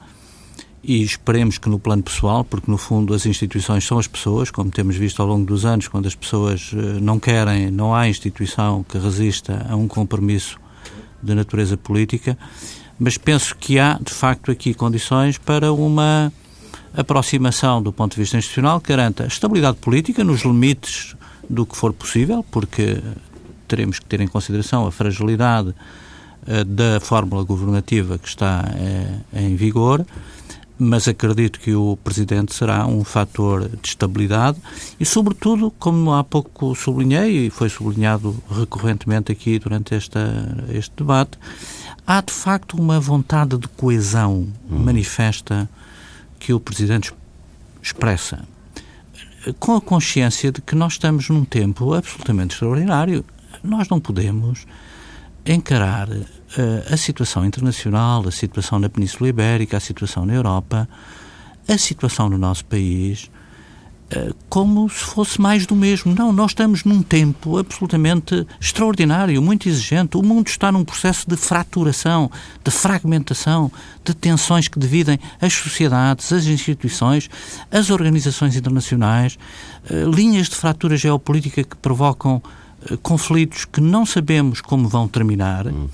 e esperemos que no plano pessoal, porque no fundo as instituições são as pessoas, como temos visto ao longo dos anos, quando as pessoas uh, não querem, não há instituição que resista a um compromisso de natureza política, mas penso que há, de facto, aqui condições para uma aproximação do ponto de vista institucional que garanta estabilidade política nos limites do que for possível, porque teremos que ter em consideração a fragilidade uh, da fórmula governativa que está uh, em vigor, mas acredito que o Presidente será um fator de estabilidade e, sobretudo, como há pouco sublinhei, e foi sublinhado recorrentemente aqui durante esta, este debate, há de facto uma vontade de coesão hum. manifesta que o Presidente expressa, com a consciência de que nós estamos num tempo absolutamente extraordinário. Nós não podemos encarar uh, a situação internacional, a situação na Península Ibérica, a situação na Europa, a situação no nosso país, como se fosse mais do mesmo. Não, nós estamos num tempo absolutamente extraordinário, muito exigente. O mundo está num processo de fraturação, de fragmentação, de tensões que dividem as sociedades, as instituições, as organizações internacionais, uh, linhas de fratura geopolítica que provocam eh, conflitos que não sabemos como vão terminar. Hum.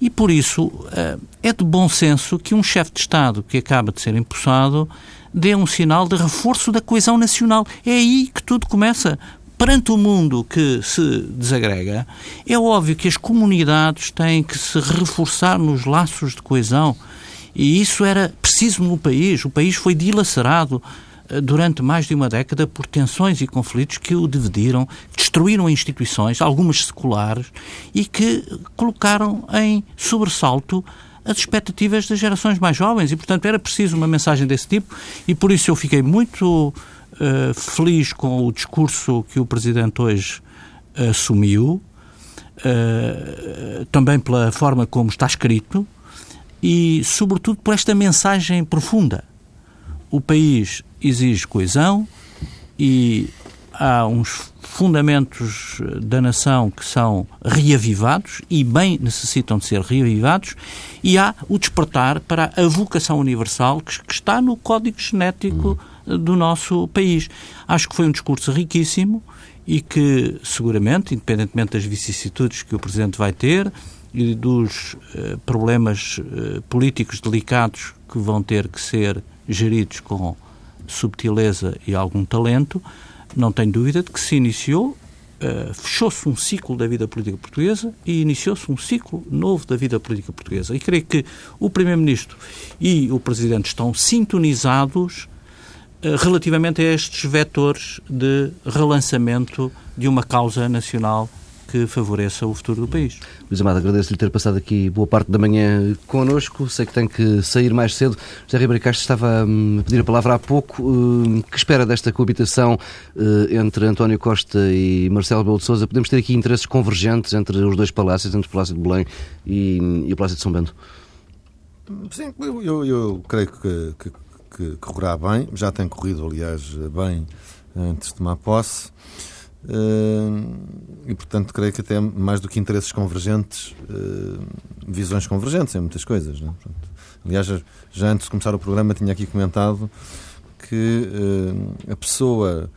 E por isso eh, é de bom senso que um chefe de Estado que acaba de ser empossado dê um sinal de reforço da coesão nacional. É aí que tudo começa. Perante o mundo que se desagrega, é óbvio que as comunidades têm que se reforçar nos laços de coesão. E isso era preciso no país. O país foi dilacerado eh, durante mais de uma década por tensões e conflitos que o dividiram, destruíram instituições, algumas seculares, e que colocaram em sobressalto as expectativas das gerações mais jovens. E, portanto, era preciso uma mensagem desse tipo, e por isso eu fiquei muito uh, feliz com o discurso que o Presidente hoje assumiu, uh, também pela forma como está escrito, e, sobretudo, por esta mensagem profunda. O país exige coesão e há uns fundamentos da nação que são reavivados e bem necessitam de ser reavivados e há o despertar para a vocação universal que, está no código genético do nosso país. Acho que foi um discurso riquíssimo e que, seguramente, independentemente das vicissitudes que o Presidente vai ter e dos uh, problemas políticos delicados que vão ter que ser geridos com subtileza e algum talento, não tenho dúvida de que se iniciou, uh, fechou-se um ciclo da vida política portuguesa e iniciou-se um ciclo novo da vida política portuguesa. E creio que o Primeiro-Ministro e o Presidente estão sintonizados eh, relativamente a estes vetores de relançamento de uma causa nacional que favoreça o futuro do país. Luís Amado, agradeço-lhe ter passado aqui boa parte da manhã connosco. Sei que tem que sair mais cedo. José Ribeiro Castro estava hum, a pedir a palavra há pouco. Hum, que espera desta coabitação eh, entre António Costa e Marcelo Belo de Sousa? Podemos ter aqui interesses convergentes entre os dois palácios, entre o Palácio de Belém e, e o Palácio de São Bento? Sim, eu, eu, eu creio que, que, que, correrá bem. Já tem corrido, aliás, bem antes de tomar posse. E, portanto, creio que até mais do que interesses convergentes, visões convergentes em muitas coisas. Né? Portanto, aliás, já antes de começar o programa, tinha aqui comentado que a pessoa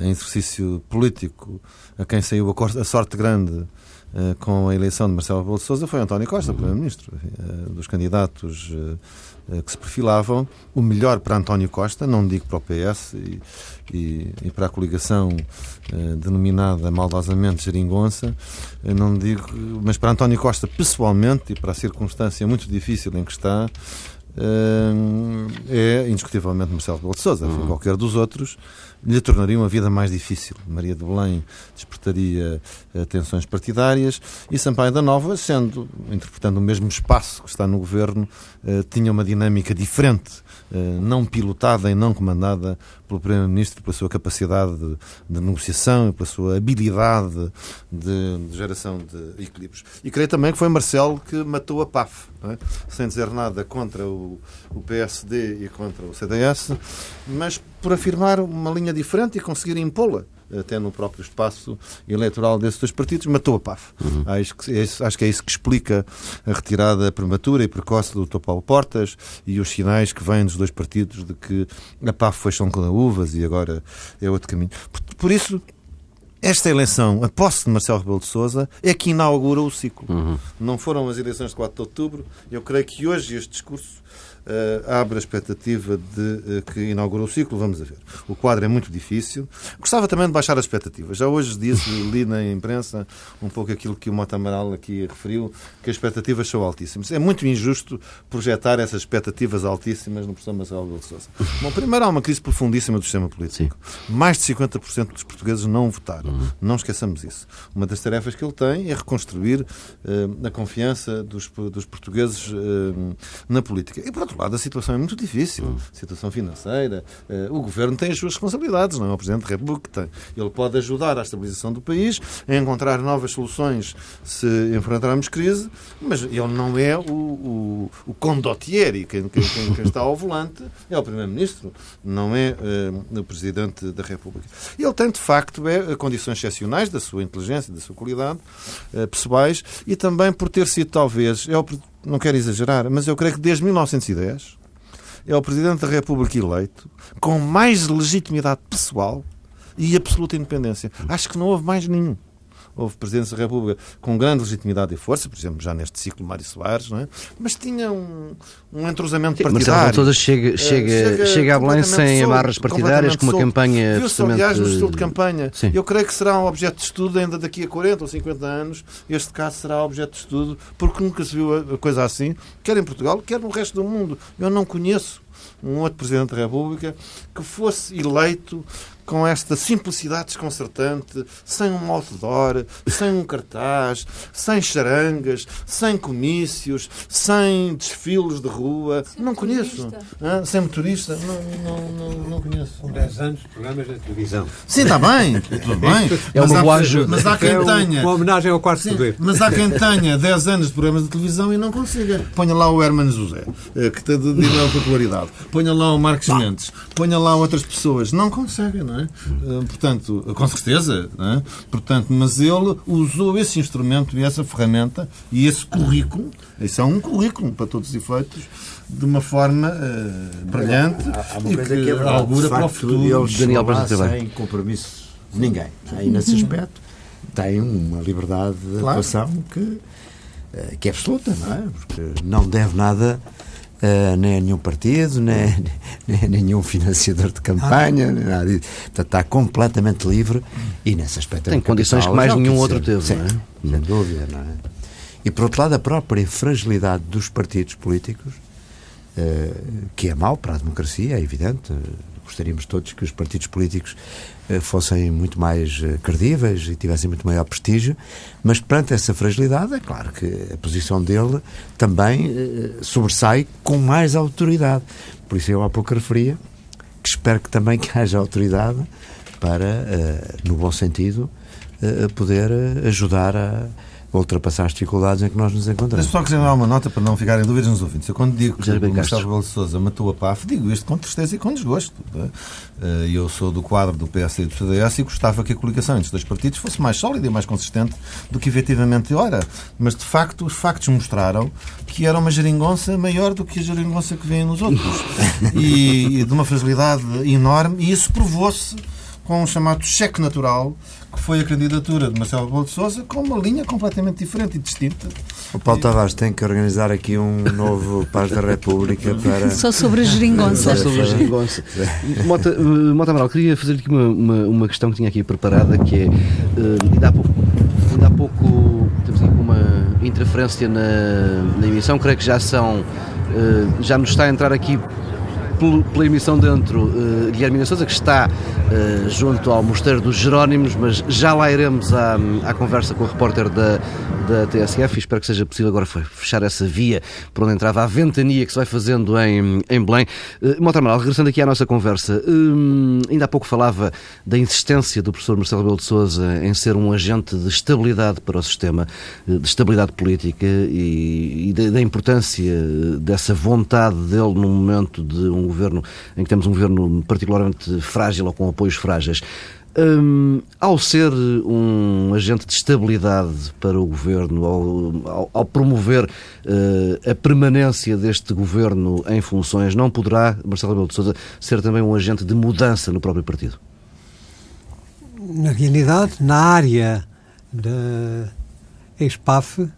em exercício político a quem saiu a, sorte grande com a eleição de Marcelo Rebelo de Sousa foi António Costa, Primeiro-Ministro. Dos candidatos eh, que se perfilavam, o melhor para António Costa, não digo para o PS e, e, e para a coligação eh, denominada maldosamente Geringonça, eh, não digo, mas para António Costa pessoalmente e para a circunstância muito difícil em que está, é indiscutivelmente Marcelo Rebelo de Sousa. Uhum. Qualquer dos outros lhe tornaria uma vida mais difícil. Maria de Belém despertaria tensões partidárias e Sampaio da Nova, sendo, interpretando o mesmo espaço que está no governo, tinha uma dinâmica diferente eh, não pilotada e não comandada pelo Primeiro-Ministro, pela sua capacidade de, de, negociação e pela sua habilidade de, de, geração de equilíbrios. E creio também que foi Marcelo que matou a PAF, é? sem dizer nada contra o, o PSD e contra o CDS, mas por afirmar uma linha diferente e conseguir impô-la até no próprio espaço eleitoral desses dois partidos, matou a PAF. Uhum. Acho, que, é acho que é isso que explica a retirada prematura e precoce do Dr. Paulo Portas e os sinais que vêm dos dois partidos de que a PAF foi chão com uvas e agora é outro caminho. Por, por isso, esta eleição, a posse de Marcelo Rebelo de Sousa, é que inaugura o ciclo. Uhum. Não foram as eleições de 4 de outubro. Eu creio que hoje este discurso uh, abre a expectativa de uh, que inaugura o ciclo. Vamos a ver. O quadro é muito difícil. Gostava também de baixar as expectativas. Já hoje disse, [laughs] li na imprensa um pouco aquilo que o Mota Amaral aqui referiu, que as expectativas são altíssimas. É muito injusto projetar essas expectativas altíssimas no professor Marcelo Rebelo de Sousa. [laughs] Bom, primeiro há uma crise profundíssima do sistema político. Sim. Mais de 50% dos portugueses não votaram. Uhum. Não esqueçamos isso. Uma das tarefas que ele tem é reconstruir uh, a confiança dos, dos portugueses uh, na política. E, por outro lado, a situação é muito difícil. Hum. Situação financeira. Uh, o governo tem as suas responsabilidades, não é o Presidente da República que tem. Ele pode ajudar à estabilização do país, a encontrar novas soluções se enfrentarmos crise, mas ele não é o, o, o condottieri, quem, quem, quem, está ao volante é o Primeiro-Ministro, não é o Presidente da República. Ele tem, de facto, é, condições excepcionais da sua inteligência, da sua qualidade uh, pessoais e também por ter sido, talvez, é o não quero exagerar, mas eu creio que desde 1910 é o Presidente da República eleito com mais legitimidade pessoal e absoluta independência. Acho que não houve mais nenhum houve presidentes da República com grande legitimidade e força, por exemplo, já neste ciclo Mário Soares, não é? mas tinha um, um entrosamento Sim, partidário. Marcelo chega, chega, chega, chega a Belém sem amarras partidárias, com uma solto. campanha... Viu-se, aliás, no estilo de campanha. Sim. Eu creio que será um objeto de estudo ainda daqui a 40 ou 50 anos. Este caso será objeto de estudo, porque nunca se viu a coisa assim, quer em Portugal, quer no resto do mundo. Eu não conheço um outro Presidente da República que fosse eleito com esta simplicidade desconcertante, sem um outdoor, sem um cartaz, sem charangas, sem comícios, sem desfiles de rua. Sem não conheço. Ah, sem motorista. Não, não, não, não conheço. Com 10 anos de programas de televisão. Sim, está bem. Tudo [laughs] bem. É uma boa ajuda. Mas há quem é tenha. Uma homenagem ao quarto Sim, poder. Mas há quem tenha 10 anos de programas de televisão e não consiga. Ponha lá o Herman José, eh, que tem de enorme popularidade. Ponha lá o Marcos Mendes. Ponha lá outras pessoas. Não conseguem, não é? Eh, portanto, com certeza, é? portanto, mas ele usou esse instrumento e essa ferramenta e esse currículo, isso é um currículo para todos os efeitos, de uma forma uh, brilhante há, há uma coisa que, que é augura para o futuro. Daniel sem compromisso de ninguém. Aí, nesse aspecto, tem uma liberdade de claro. atuação que, eh, que é absoluta, não é? Porque não deve nada Uh, nem a nenhum partido, nem, [laughs] nem a nenhum financiador de campanha, nem nada disso. Portanto, está completamente livre e nesse aspecto tem condições que mais nenhum outro teve, Sim, não é? Sem dúvida, não é? E por outro lado, a própria fragilidade dos partidos políticos, uh, que é mau para a democracia, é evidente, gostaríamos todos que os partidos políticos eh, fossem muito mais eh, credíveis e tivessem muito maior prestígio, mas perante essa fragilidade, é claro que a posição dele também eh, sobressai com mais autoridade. Por isso eu há pouco referia que espero que também que haja autoridade para, no bom sentido, poder ajudar a ultrapassar as dificuldades em que nós nos encontramos. Mas só quiser dar uma nota para não ficarem dúvidas nos ouvintes. Eu quando digo que o Marcelo Rebelo de Sousa matou a PAF, digo isto com tristeza e com desgosto. É? Eh, eu sou do quadro do PS e do CDS e gostava que a coligação entre os dois partidos fosse mais sólida e mais consistente do que efetivamente era. Mas, de facto, os factos mostraram que era uma geringonça maior do que a geringonça que vem nos outros. [laughs] E, e de uma fragilidade enorme. E isso provou-se com um chamado cheque natural que foi a candidatura de Marcelo Rebelo de Sousa com uma linha completamente diferente e distinta. O Paulo Tavares tem que organizar aqui um novo Paz da República para... Só sobre a geringonça. Só sobre a geringonça. Mota, eh, Mota Amaral, queria fazer aqui uma, uma, uma, questão que tinha aqui preparada, que é, uh, ainda há pouco, ainda há pouco temos aqui uma interferência na, na emissão, creio que já são, uh, já nos está a entrar aqui pela emissão dentro uh, Guilherme Souza, que está uh, junto ao Mosteiro dos Jerónimos, mas já lá iremos à, à conversa com o repórter da, da TSF e espero que seja possível agora fechar essa via por onde entrava a ventania que se vai fazendo em, em Belém. Uh, Amaral, regressando aqui à nossa conversa, uh, ainda há pouco falava da insistência do professor Marcelo Rebelo de Sousa em ser um agente de estabilidade para o sistema, de estabilidade política e, e da, da importância dessa vontade dele num momento de um governo em que temos um governo particularmente frágil ou com apoios frágeis. Um, ao ser um agente de estabilidade para o governo, ao, ao, ao promover uh, a permanência deste governo em funções, não poderá Marcelo Rebelo de Sousa ser também um agente de mudança no próprio partido? Na realidade, na área da ex-PAF,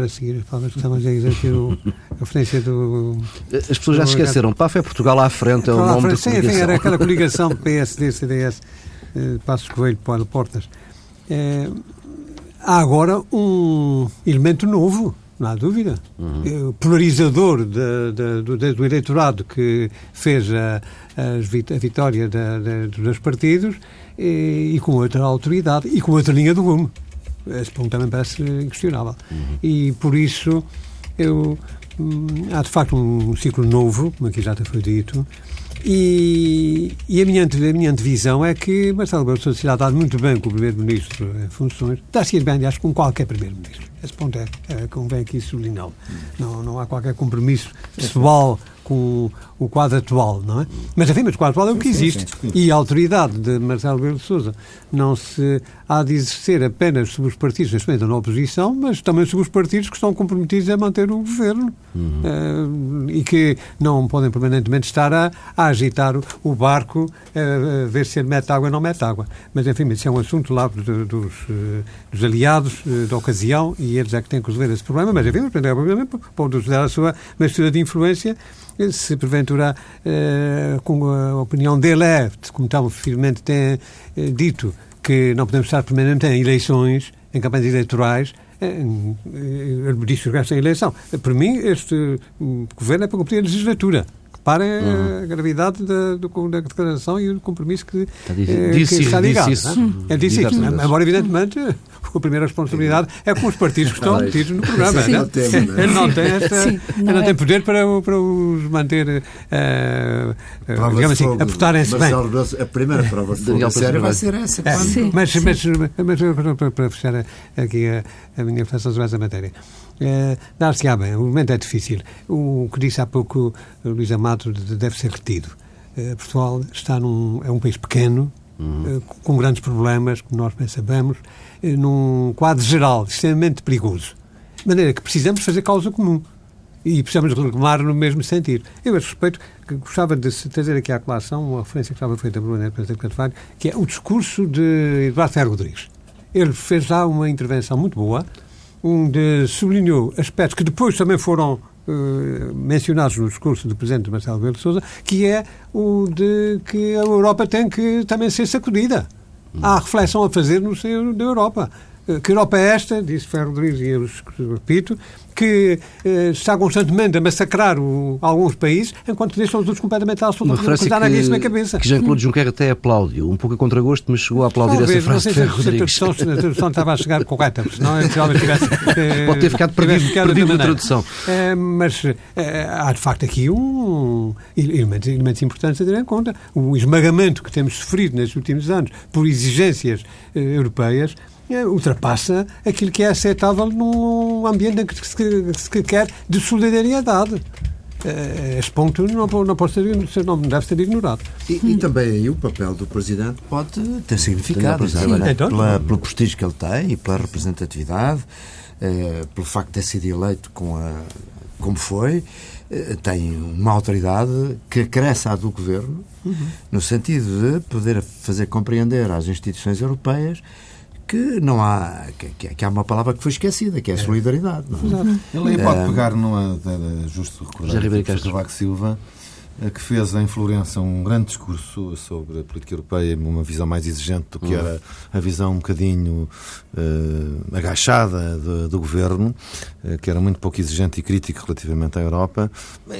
para seguir as palavras que estamos a exercer a referência do... As pessoas já se esqueceram. PAF é Portugal à frente, é o nome da sim, coligação. Sim, era aquela coligação [laughs] PSD-CDS, eh, Passos Coelho, Paulo Portas. É, há agora um elemento novo, não há dúvida. Uhum. Polarizador de, de, do, do, eleitorado que fez a, a vitória de, dos partidos e, e com outra autoridade e com outra linha do rumo. Esse ponto também parece inquestionável. Uhum. E por isso eu, hum, há de facto um ciclo novo, como aqui já foi dito, e, e a, minha, a minha antevisão é que Marcelo Rebelo de Sousa se muito bem com o Primeiro-Ministro em funções, dá-se bem, aliás, com qualquer Primeiro-Ministro. Esse ponto é, é convém aqui sublinhá-lo. Não, não há qualquer compromisso pessoal com o quadro atual, não é? Mas, enfim, mas o quadro atual é o que existe. E a autoridade de Marcelo Rebelo de Sousa não se há de exercer apenas sobre os partidos, neste momento, na oposição, mas também sobre os partidos que estão comprometidos a manter o governo uhum. uh, e que não podem permanentemente estar a, a agitar o, o barco, uh, a ver se ele mete água ou não mete água. Mas, enfim, isso é um assunto lá dos, dos, uh, dos aliados da ocasião e eles é que têm que resolver esse problema. Mas, enfim, o problema pode usar a sua mistura de influência se porventura, eh, com a opinião dele é, como tal firmemente tem eh, dito, que não podemos estar permanentemente em eleições, em campanhas eleitorais, eh, disse esta eleição. Para mim, este hum, governo é para cumprir a legislatura reparem uhum. a gravidade da, da, declaração e o compromisso que, está, eh, disse, que está ligado. Disse. É? disse isso. Embora, evidentemente, a primeira responsabilidade é com os partidos que estão metidos no programa. Sim. Não tem, é? Ele não tem, esta, Sim, não, não é. tem poder para, para os manter, uh, uh, digamos assim, a portarem-se bem. A primeira prova de fogo sério vai ser essa. É, mas, mas, mas, mas, para, para fechar aqui a, a minha reflexão sobre essa matéria. Uh, Dar-se-á bem, o momento é difícil. O que disse há pouco Luís Amado deve ser retido. Uh, Portugal está num, é um país pequeno, uhum. uh, com grandes problemas, como nós bem sabemos, num quadro geral extremamente perigoso. De maneira que precisamos fazer causa comum e precisamos reclamar no mesmo sentido. Eu, a respeito, gostava de trazer aqui à colação uma referência que estava feita por Presidente Carvalho, que é o discurso de Eduardo Ferro Rodrigues. Ele fez lá uma intervenção muito boa, onde sublinhou aspectos que depois também foram uh, mencionados no discurso do Presidente Marcelo Rebelo de Sousa, que é o de que a Europa tem que também ser sacudida. Há reflexão a fazer no seio da Europa. Que Europa é esta, disse Ferro Rodrigues, e eu repito, que eh, está constantemente a massacrar o, alguns países, enquanto deixam os outros completamente à sua dar isso na cabeça. Que Jean-Claude Juncker até aplaudiu, um pouco a contragosto, mas chegou a aplaudir Talvez, essa frase de Ferro Rodrigues. Se a tradução estava a chegar correta, senão é tivesse... Eh, Pode ter ficado perdido, ficado perdido na tradução. Eh, mas eh, há, de facto, aqui um elementos, elementos importantes a ter em conta. O esmagamento que temos sofrido nestes últimos anos por exigências europeias ultrapassa aquilo que é aceitável num ambiente em que se, quer de solidariedade. É, este ponto não, não, pode ser, não deve ser ignorado. E, e, também aí o papel do Presidente pode ter significado, é? então, pela, pelo prestígio que ele tem e pela representatividade, é, pelo facto de ter sido eleito com a, como foi, é, tem uma autoridade que acresce à do Governo, uhum. no sentido de poder fazer compreender às instituições europeias que não há que, que, há uma palavra que foi esquecida, que é a solidariedade. Não é? Ele aí pode pegar numa, justo recordar, Cavaco Silva, que fez em Florença um grande discurso sobre a política europeia, uma visão mais exigente do que uhum. era a visão um bocadinho uh, agachada do, do governo, uh, que era muito pouco exigente e crítico relativamente à Europa.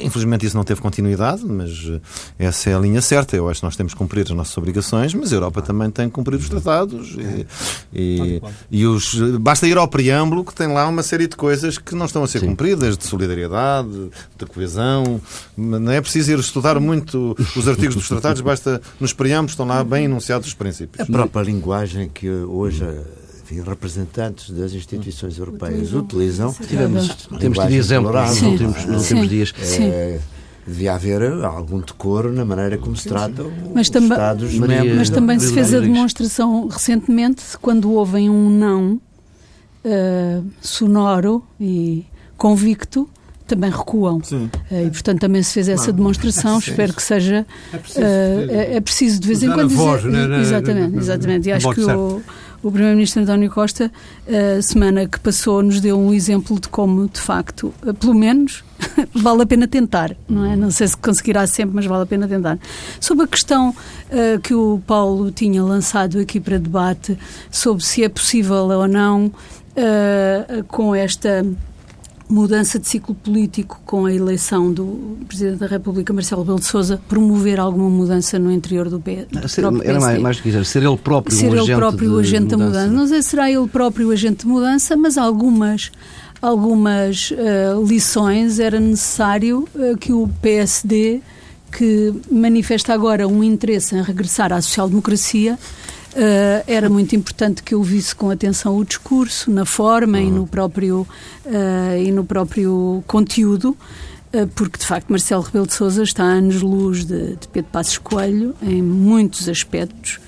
Infelizmente isso não teve continuidade, mas uh, essa é a linha certa. Eu acho que nós temos que cumprir as nossas obrigações, mas a Europa também tem que cumprir os tratados. E, e, e os, basta ir ao preâmbulo que tem lá uma série de coisas que não estão a ser Sim. cumpridas, de solidariedade, de coesão. Não é preciso ir estudar muito os artigos dos tratados, basta nos preâmbulos, estão lá bem enunciados os princípios. A própria linguagem que hoje enfim, representantes das instituições europeias utilizam. Tivemos, temos tido exemplos nos últimos, nos últimos dias. É, devia haver algum decoro na maneira como se trata mas os também, Estados membros. Mas também se fez a demonstração recentemente, quando ouvem um não uh, sonoro e convicto, também recuam. Sim. Uh, e, portanto, também se fez essa demonstração. Espero que seja. É preciso, uh, é preciso de vez em quando dizer. Voz, né, exatamente, exatamente. E acho que o, o Primeiro-Ministro António Costa, a uh, semana que passou, nos deu um exemplo de como, de facto, pelo menos, [laughs] vale a pena tentar, não é? Não sei se conseguirá sempre, mas vale a pena tentar. Sobre a questão uh, que o Paulo tinha lançado aqui para debate, sobre se é possível ou não, uh, com esta mudança de ciclo político com a eleição do Presidente da República, Marcelo Rebelo de Sousa, promover alguma mudança no interior do, P, do ser, Era mais, mais que quiser, ser ele próprio ser um ele próprio o agente da mudança. mudança. Não sei se será ele próprio o agente de mudança, mas algumas algumas uh, lições era necessário uh, que o PSD que manifesta agora um interesse em regressar à social-democracia Uh, era muito importante que eu visse com atenção o discurso, na forma uhum. e, no próprio, uh, e no próprio conteúdo, uh, porque de facto Marcelo Rebelo de Sousa está a anos-luz de, de, Pedro Passos Coelho em muitos aspectos.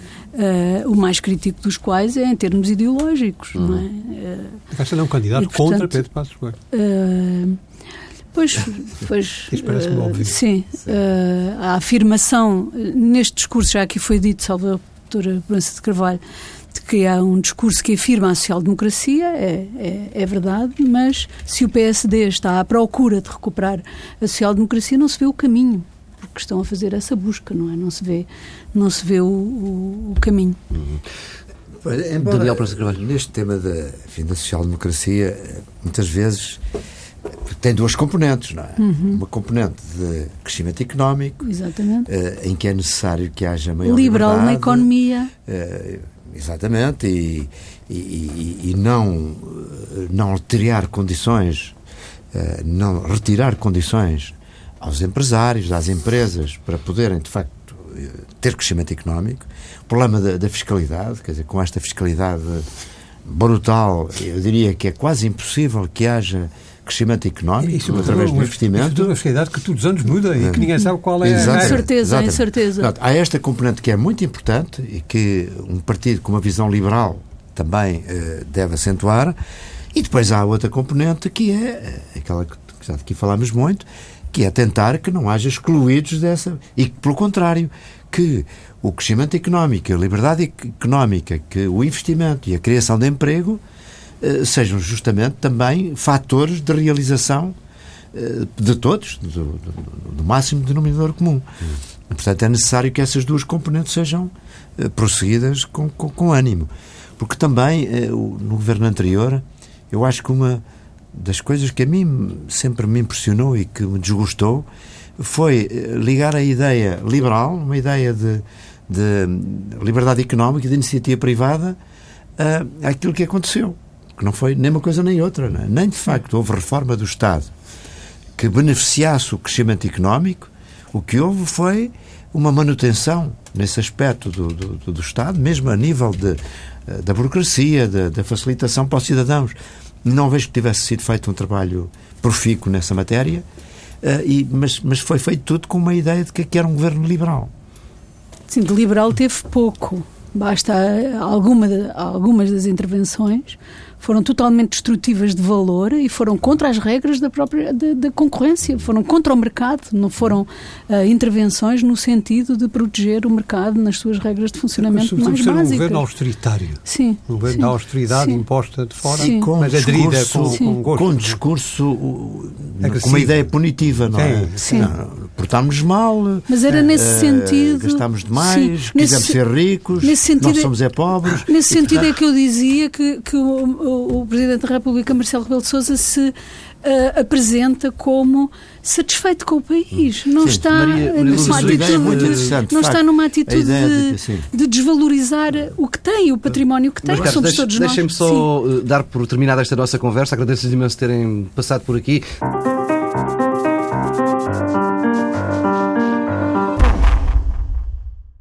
o mais crítico dos quais é em termos ideológicos, uhum. não é? Vai ser um candidato e, portanto, contra Pedro Passos Coelho. Pois, pois Isso parece-me uh, óbvio. Sim, uh, a afirmação neste discurso já aqui foi dito, salvo doutora Proença de Carvalho, de que há um discurso que afirma a social-democracia, é, é, é, verdade, mas se o PSD está à procura de recuperar a social-democracia, não se vê o caminho, porque estão a fazer essa busca, não é? Não se vê, não se vê o, o, o caminho. Uhum. Embora, Daniel Proença Carvalho. Neste tema da, enfim, da social-democracia, muitas vezes tem duas componentes, não é? Uhum. Uma componente de crescimento económico. Uh, em que é necessário que haja maior liberal na economia, uh, exatamente, e, e, e, não não retirar condições, uh, não retirar condições aos empresários, às empresas para poderem de facto ter crescimento económico. O problema da, da fiscalidade, quer dizer, com esta fiscalidade brutal, eu diria que é quase impossível que haja crescimento económico isso, através do investimento. Isso é a sociedade que todos os anos muda e que ninguém sabe qual é Exatamente. a... certeza, é certeza. há esta componente que é muito importante e que um partido com uma visão liberal também eh, deve acentuar e depois há outra componente que é eh, aquela que já aqui falámos muito, que é tentar que não haja excluídos dessa e que, pelo contrário, que o crescimento económico, a liberdade económica, que o investimento e a criação de emprego sejam justamente também fatores de realização eh, de todos, do, do, máximo denominador comum. Portanto, é necessário que essas duas componentes sejam eh, prosseguidas com, com, com ânimo. Porque também, eh, no governo anterior, eu acho que uma das coisas que a mim sempre me impressionou e que me desgostou foi eh, ligar a ideia liberal, uma ideia de, de liberdade económica, de iniciativa privada, àquilo que aconteceu. Que não foi nem uma coisa nem outra. É? Nem de facto houve reforma do Estado que beneficiasse o crescimento económico. O que houve foi uma manutenção nesse aspecto do, do, do Estado, mesmo a nível de, eh, da burocracia, da, facilitação para os cidadãos. Não vejo que tivesse sido feito um trabalho profícuo nessa matéria, uh, e, mas, mas foi feito tudo com uma ideia de que era um governo liberal. Sim, de liberal teve pouco. Basta alguma, algumas das intervenções foram totalmente destrutivas de valor e foram contra as regras da própria da, concorrência, foram contra o mercado, não foram uh, intervenções no sentido de proteger o mercado nas suas regras de funcionamento mais básicas. um governo austeritário. Sim. Um governo sim, da austeridade sim. imposta de fora, sim. com mas aderida com, com gosto. Com um discurso, com uma ideia punitiva, não é? Sim. Não, portámos mal, mas era nesse uh, sentido. Gastámos demais, quisemos ser ricos, nesse sentido, nós somos é pobres. Nesse sentido é que eu dizia que, que o, o, Presidente da República, Marcelo Rebelo de Sousa, se uh, apresenta como satisfeito com o país. Não sim, está Maria, Maria numa atitude, é não está numa atitude de, de, de, desvalorizar o que tem, o património que tem, Mas, que somos todos Deixem-me nós. só sim. eh, dar por terminada esta nossa conversa. Agradeço-lhes imenso terem passado por aqui.